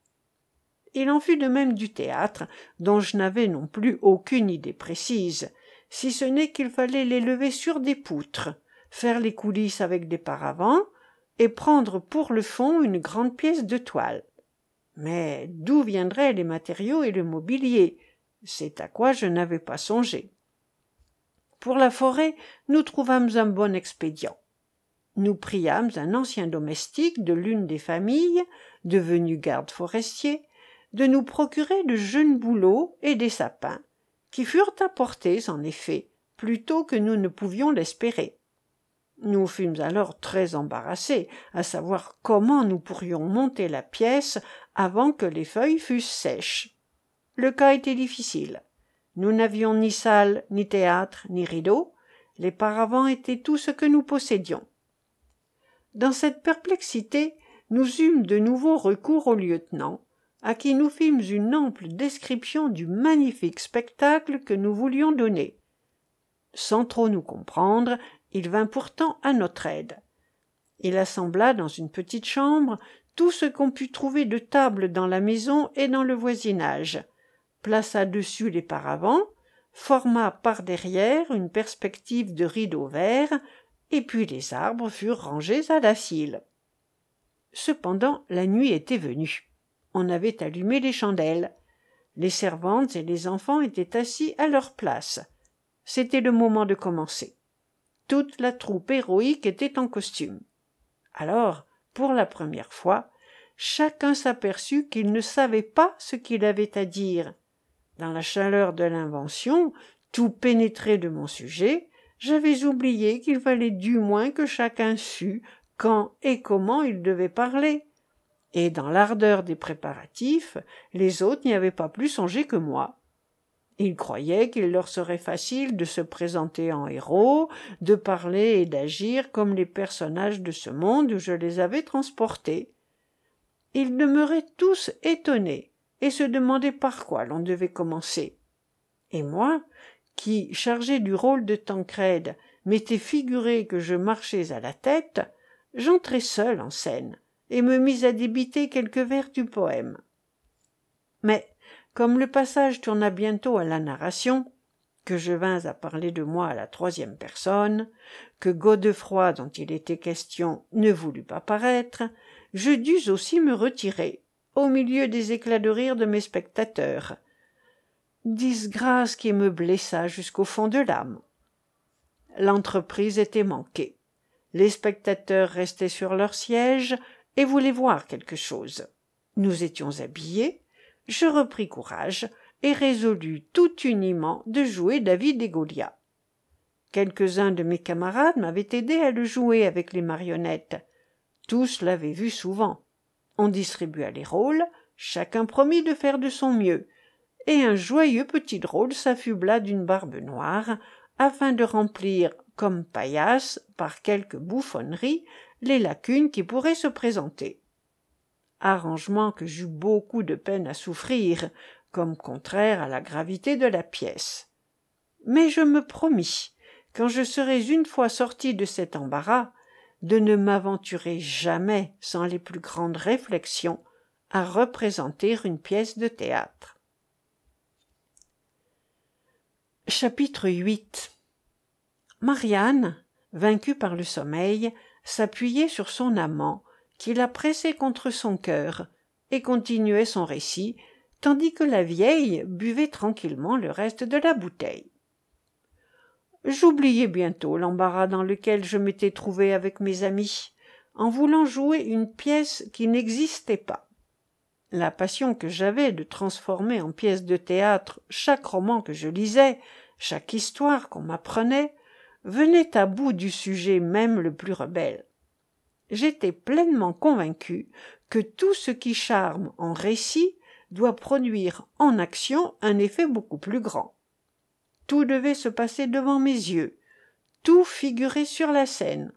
Speaker 1: Il en fut de même du théâtre dont je n'avais non plus aucune idée précise si ce n'est qu'il fallait les lever sur des poutres faire les coulisses avec des paravents et prendre pour le fond une grande pièce de toile. Mais d'où viendraient les matériaux et le mobilier? C'est à quoi je n'avais pas songé pour la forêt nous trouvâmes un bon expédient. Nous priâmes un ancien domestique de l'une des familles devenu garde forestier de nous procurer de jeunes bouleaux et des sapins qui furent apportés en effet plus tôt que nous ne pouvions l'espérer. Nous fûmes alors très embarrassés à savoir comment nous pourrions monter la pièce avant que les feuilles fussent sèches. Le cas était difficile nous n'avions ni salle ni théâtre ni rideaux les paravents étaient tout ce que nous possédions. Dans cette perplexité nous eûmes de nouveau recours au lieutenant à qui nous fîmes une ample description du magnifique spectacle que nous voulions donner. Sans trop nous comprendre il vint pourtant à notre aide. Il assembla dans une petite chambre tout ce qu'on put trouver de tables dans la maison et dans le voisinage plaça dessus les paravents forma par derrière une perspective de rideaux verts et puis les arbres furent rangés à la file. Cependant la nuit était venue. On avait allumé les chandelles. Les servantes et les enfants étaient assis à leur place. C'était le moment de commencer. Toute la troupe héroïque était en costume. Alors pour la première fois chacun s'aperçut qu'il ne savait pas ce qu'il avait à dire dans la chaleur de l'invention tout pénétré de mon sujet j'avais oublié qu'il fallait du moins que chacun sût quand et comment il devait parler. Et dans l'ardeur des préparatifs les autres n'y avaient pas plus songé que moi. Ils croyaient qu'il leur serait facile de se présenter en héros de parler et d'agir comme les personnages de ce monde où je les avais transportés. Ils demeuraient tous étonnés et se demandaient par quoi l'on devait commencer. Et moi qui chargé du rôle de tancrède m'étais figuré que je marchais à la tête j'entrai seul en scène et me mis à débiter quelques vers du poème. Mais comme le passage tourna bientôt à la narration que je vins à parler de moi à la troisième personne que godefroy dont il était question ne voulut pas paraître je dus aussi me retirer au milieu des éclats de rire de mes spectateurs. Disgrâce qui me blessa jusqu'au fond de l'âme. L'entreprise était manquée. Les spectateurs restaient sur leurs sièges et voulaient voir quelque chose. Nous étions habillés. Je repris courage et résolus tout uniment de jouer david et goliath quelques-uns de mes camarades m'avaient aidé à le jouer avec les marionnettes. Tous l'avaient vu souvent on distribua les rôles chacun promit de faire de son mieux. Et un joyeux petit drôle s'affubla d'une barbe noire afin de remplir comme paillasse par quelque bouffonnerie les lacunes qui pourraient se présenter. Arrangement que j'eus beaucoup de peine à souffrir comme contraire à la gravité de la pièce. Mais je me promis quand je serais une fois sorti de cet embarras de ne m'aventurer jamais sans les plus grandes réflexions à représenter une pièce de théâtre. Chapitre viii marianne vaincue par le sommeil s'appuyait sur son amant qui la pressait contre son cœur et continuait son récit tandis que la vieille buvait tranquillement le reste de la bouteille j'oubliai bientôt l'embarras dans lequel je m'étais trouvé avec mes amis en voulant jouer une pièce qui n'existait pas. La passion que j'avais de transformer en pièce de théâtre chaque roman que je lisais chaque histoire qu'on m'apprenait venait à bout du sujet même le plus rebelle. J'étais pleinement convaincu que tout ce qui charme en récit doit produire en action un effet beaucoup plus grand tout devait se passer devant mes yeux. Tout figurer sur la scène.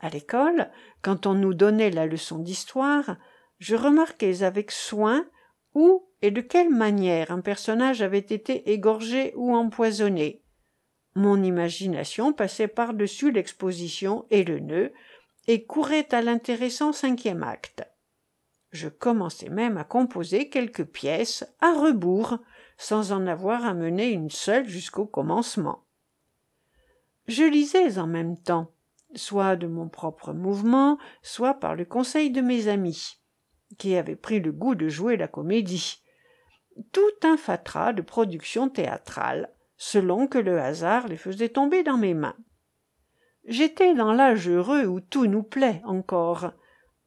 Speaker 1: À l'école quand on nous donnait la leçon d'histoire je remarquais avec soin où et de quelle manière un personnage avait été égorgé ou empoisonné. Mon imagination passait par-dessus l'exposition et le nœud et courait à l'intéressant cinquième acte. Je commençai même à composer quelques pièces à rebours sans en avoir amené une seule jusqu'au commencement je lisais en même temps soit de mon propre mouvement soit par le conseil de mes amis qui avaient pris le goût de jouer la comédie tout un fatras de productions théâtrales selon que le hasard les faisait tomber dans mes mains. J'étais dans l'âge heureux où tout nous plaît encore,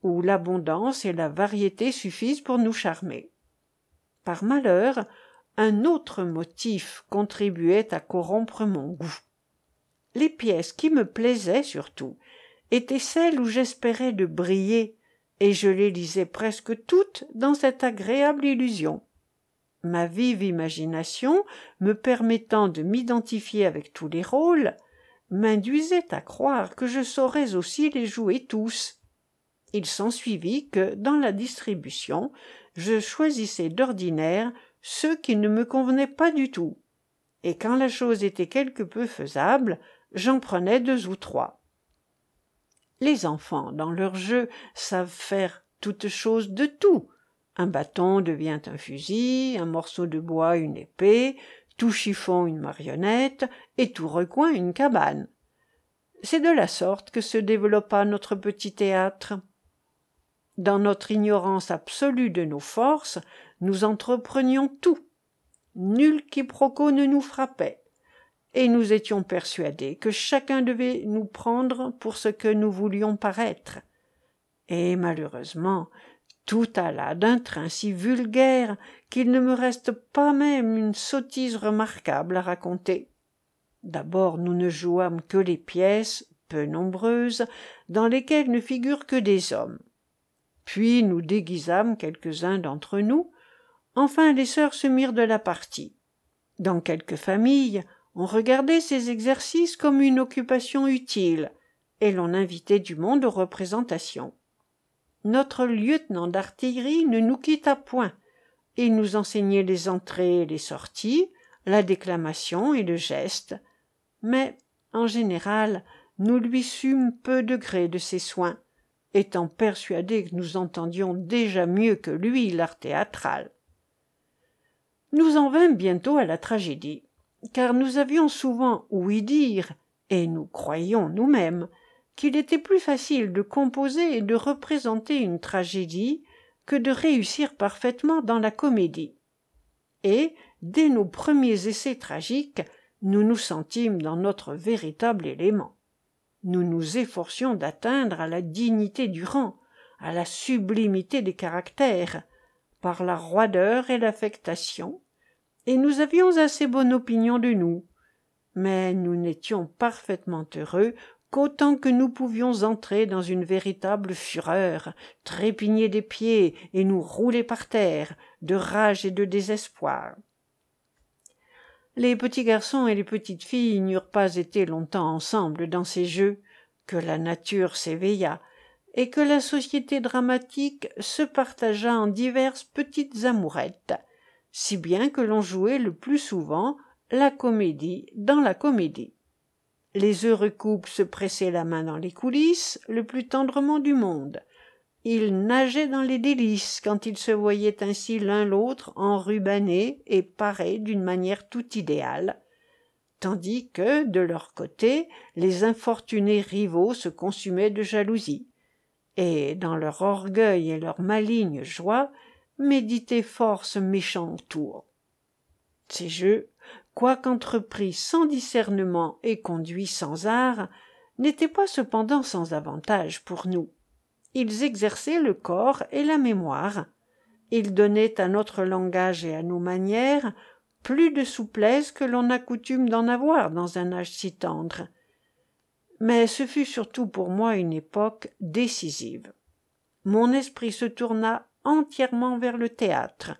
Speaker 1: où l'abondance et la variété suffisent pour nous charmer. Par malheur, un autre motif contribuait à corrompre mon goût. Les pièces qui me plaisaient surtout étaient celles où j'espérais de briller, et je les lisais presque toutes dans cette agréable illusion. Ma vive imagination, me permettant de m'identifier avec tous les rôles, m'induisait à croire que je saurais aussi les jouer tous. Il s'ensuivit que, dans la distribution, je choisissais d'ordinaire ceux qui ne me convenaient pas du tout, et quand la chose était quelque peu faisable, j'en prenais deux ou trois. Les enfants, dans leur jeu, savent faire toutes choses de tout. Un bâton devient un fusil, un morceau de bois une épée, tout chiffon une marionnette, et tout recoin une cabane. C'est de la sorte que se développa notre petit théâtre. Dans notre ignorance absolue de nos forces, nous entreprenions tout. Nul quiproquo ne nous frappait et nous étions persuadés que chacun devait nous prendre pour ce que nous voulions paraître. Et malheureusement, tout alla d'un train si vulgaire qu'il ne me reste pas même une sottise remarquable à raconter. D'abord nous ne jouâmes que les pièces, peu nombreuses, dans lesquelles ne figurent que des hommes. Puis nous déguisâmes quelques-uns d'entre nous, enfin les sœurs se mirent de la partie. Dans quelques familles, on regardait ces exercices comme une occupation utile, et l'on invitait du monde aux représentations. Notre lieutenant d'artillerie ne nous quitta point. Il nous enseignait les entrées et les sorties, la déclamation et le geste. Mais, en général, nous lui sûmes peu de gré de ses soins, étant persuadés que nous entendions déjà mieux que lui l'art théâtral. Nous en vînmes bientôt à la tragédie car nous avions souvent ouï dire, et nous croyions nous-mêmes, qu'il était plus facile de composer et de représenter une tragédie que de réussir parfaitement dans la comédie. Et, dès nos premiers essais tragiques, nous nous sentîmes dans notre véritable élément. Nous nous efforcions d'atteindre à la dignité du rang, à la sublimité des caractères, par la roideur et l'affectation, et nous avions assez bonne opinion de nous. Mais nous n'étions parfaitement heureux qu'autant que nous pouvions entrer dans une véritable fureur, trépigner des pieds et nous rouler par terre, de rage et de désespoir. Les petits garçons et les petites filles n'eurent pas été longtemps ensemble dans ces jeux, que la nature s'éveilla, et que la société dramatique se partagea en diverses petites amourettes, si bien que l'on jouait le plus souvent la comédie dans la comédie. Les heureux couples se pressaient la main dans les coulisses le plus tendrement du monde. Ils nageaient dans les délices quand ils se voyaient ainsi l'un l'autre enrubanés et parés d'une manière tout idéale, tandis que, de leur côté, les infortunés rivaux se consumaient de jalousie, et, dans leur orgueil et leur maligne joie, méditer fort ce méchant tour. Ces jeux, quoiqu'entrepris sans discernement et conduits sans art, n'étaient pas cependant sans avantage pour nous. Ils exerçaient le corps et la mémoire. Ils donnaient à notre langage et à nos manières plus de souplesse que l'on a coutume d'en avoir dans un âge si tendre. Mais ce fut surtout pour moi une époque décisive. Mon esprit se tourna entièrement vers le théâtre,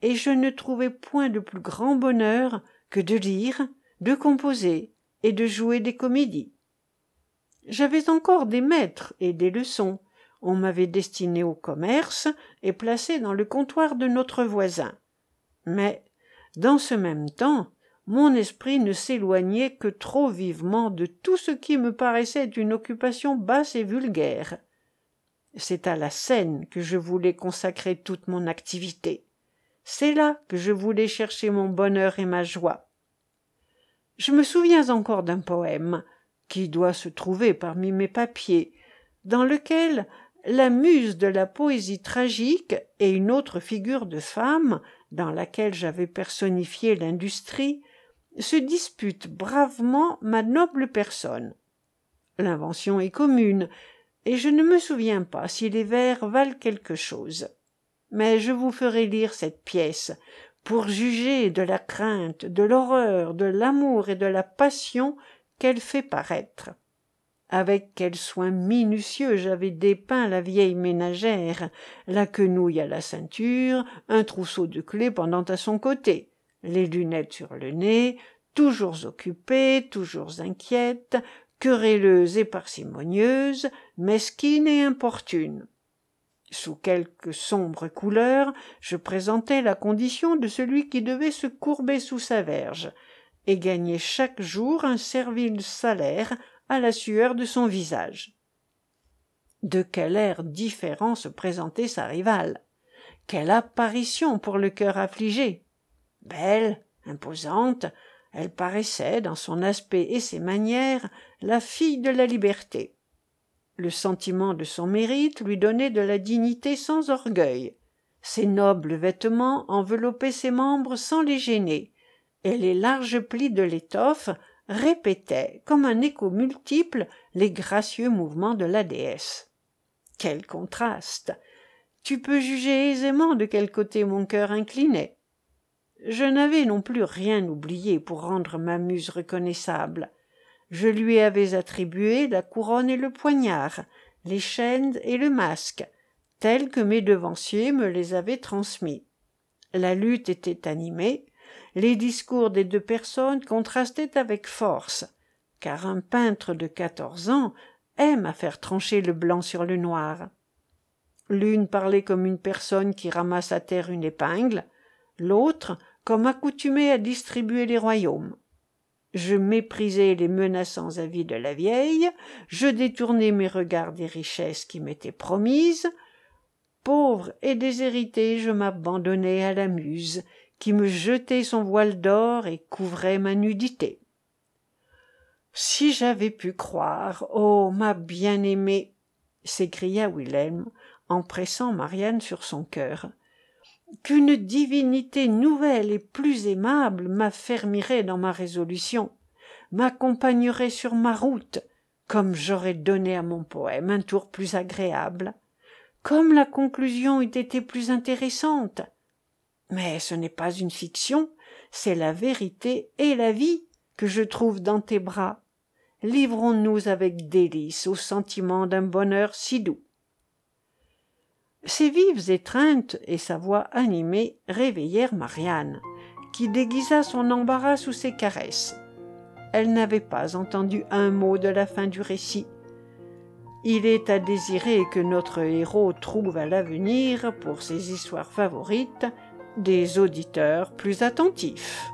Speaker 1: et je ne trouvais point de plus grand bonheur que de lire, de composer et de jouer des comédies. J'avais encore des maîtres et des leçons. On m'avait destiné au commerce et placé dans le comptoir de notre voisin. Mais, dans ce même temps, mon esprit ne s'éloignait que trop vivement de tout ce qui me paraissait une occupation basse et vulgaire c'est à la scène que je voulais consacrer toute mon activité. C'est là que je voulais chercher mon bonheur et ma joie. Je me souviens encore d'un poème, qui doit se trouver parmi mes papiers, dans lequel la muse de la poésie tragique et une autre figure de femme, dans laquelle j'avais personnifié l'industrie, se dispute bravement ma noble personne. L'invention est commune, et je ne me souviens pas si les vers valent quelque chose. Mais je vous ferai lire cette pièce, pour juger de la crainte, de l'horreur, de l'amour et de la passion qu'elle fait paraître. Avec quel soin minutieux j'avais dépeint la vieille ménagère, la quenouille à la ceinture, un trousseau de clés pendant à son côté, les lunettes sur le nez, toujours occupée, toujours inquiète, querelleuse et parcimonieuse, mesquine et importune. Sous quelque sombre couleur, je présentais la condition de celui qui devait se courber sous sa verge, et gagner chaque jour un servile salaire à la sueur de son visage. De quel air différent se présentait sa rivale. Quelle apparition pour le cœur affligé. Belle, imposante, elle paraissait, dans son aspect et ses manières, la fille de la liberté. Le sentiment de son mérite lui donnait de la dignité sans orgueil. Ses nobles vêtements enveloppaient ses membres sans les gêner, et les larges plis de l'étoffe répétait comme un écho multiple les gracieux mouvements de la déesse. Quel contraste. Tu peux juger aisément de quel côté mon cœur inclinait. Je n'avais non plus rien oublié pour rendre ma muse reconnaissable. Je lui avais attribué la couronne et le poignard, les chaînes et le masque, tels que mes devanciers me les avaient transmis. La lutte était animée, les discours des deux personnes contrastaient avec force, car un peintre de quatorze ans aime à faire trancher le blanc sur le noir. L'une parlait comme une personne qui ramasse à terre une épingle, l'autre comme accoutumée à distribuer les royaumes. Je méprisais les menaçants avis de la vieille, je détournais mes regards des richesses qui m'étaient promises. Pauvre et déshéritée, je m'abandonnais à la muse, qui me jetait son voile d'or et couvrait ma nudité. Si j'avais pu croire, ô ma bien-aimée, s'écria Wilhelm en pressant Marianne sur son cœur, qu'une divinité nouvelle et plus aimable m'affermirait dans ma résolution, m'accompagnerait sur ma route, comme j'aurais donné à mon poème un tour plus agréable, comme la conclusion eût été plus intéressante, mais ce n'est pas une fiction, c'est la vérité et la vie que je trouve dans tes bras. Livrons-nous avec délice au sentiment d'un bonheur si doux. Ses vives étreintes et sa voix animée réveillèrent Marianne, qui déguisa son embarras sous ses caresses. Elle n'avait pas entendu un mot de la fin du récit. Il est à désirer que notre héros trouve à l'avenir, pour ses histoires favorites, des auditeurs plus attentifs.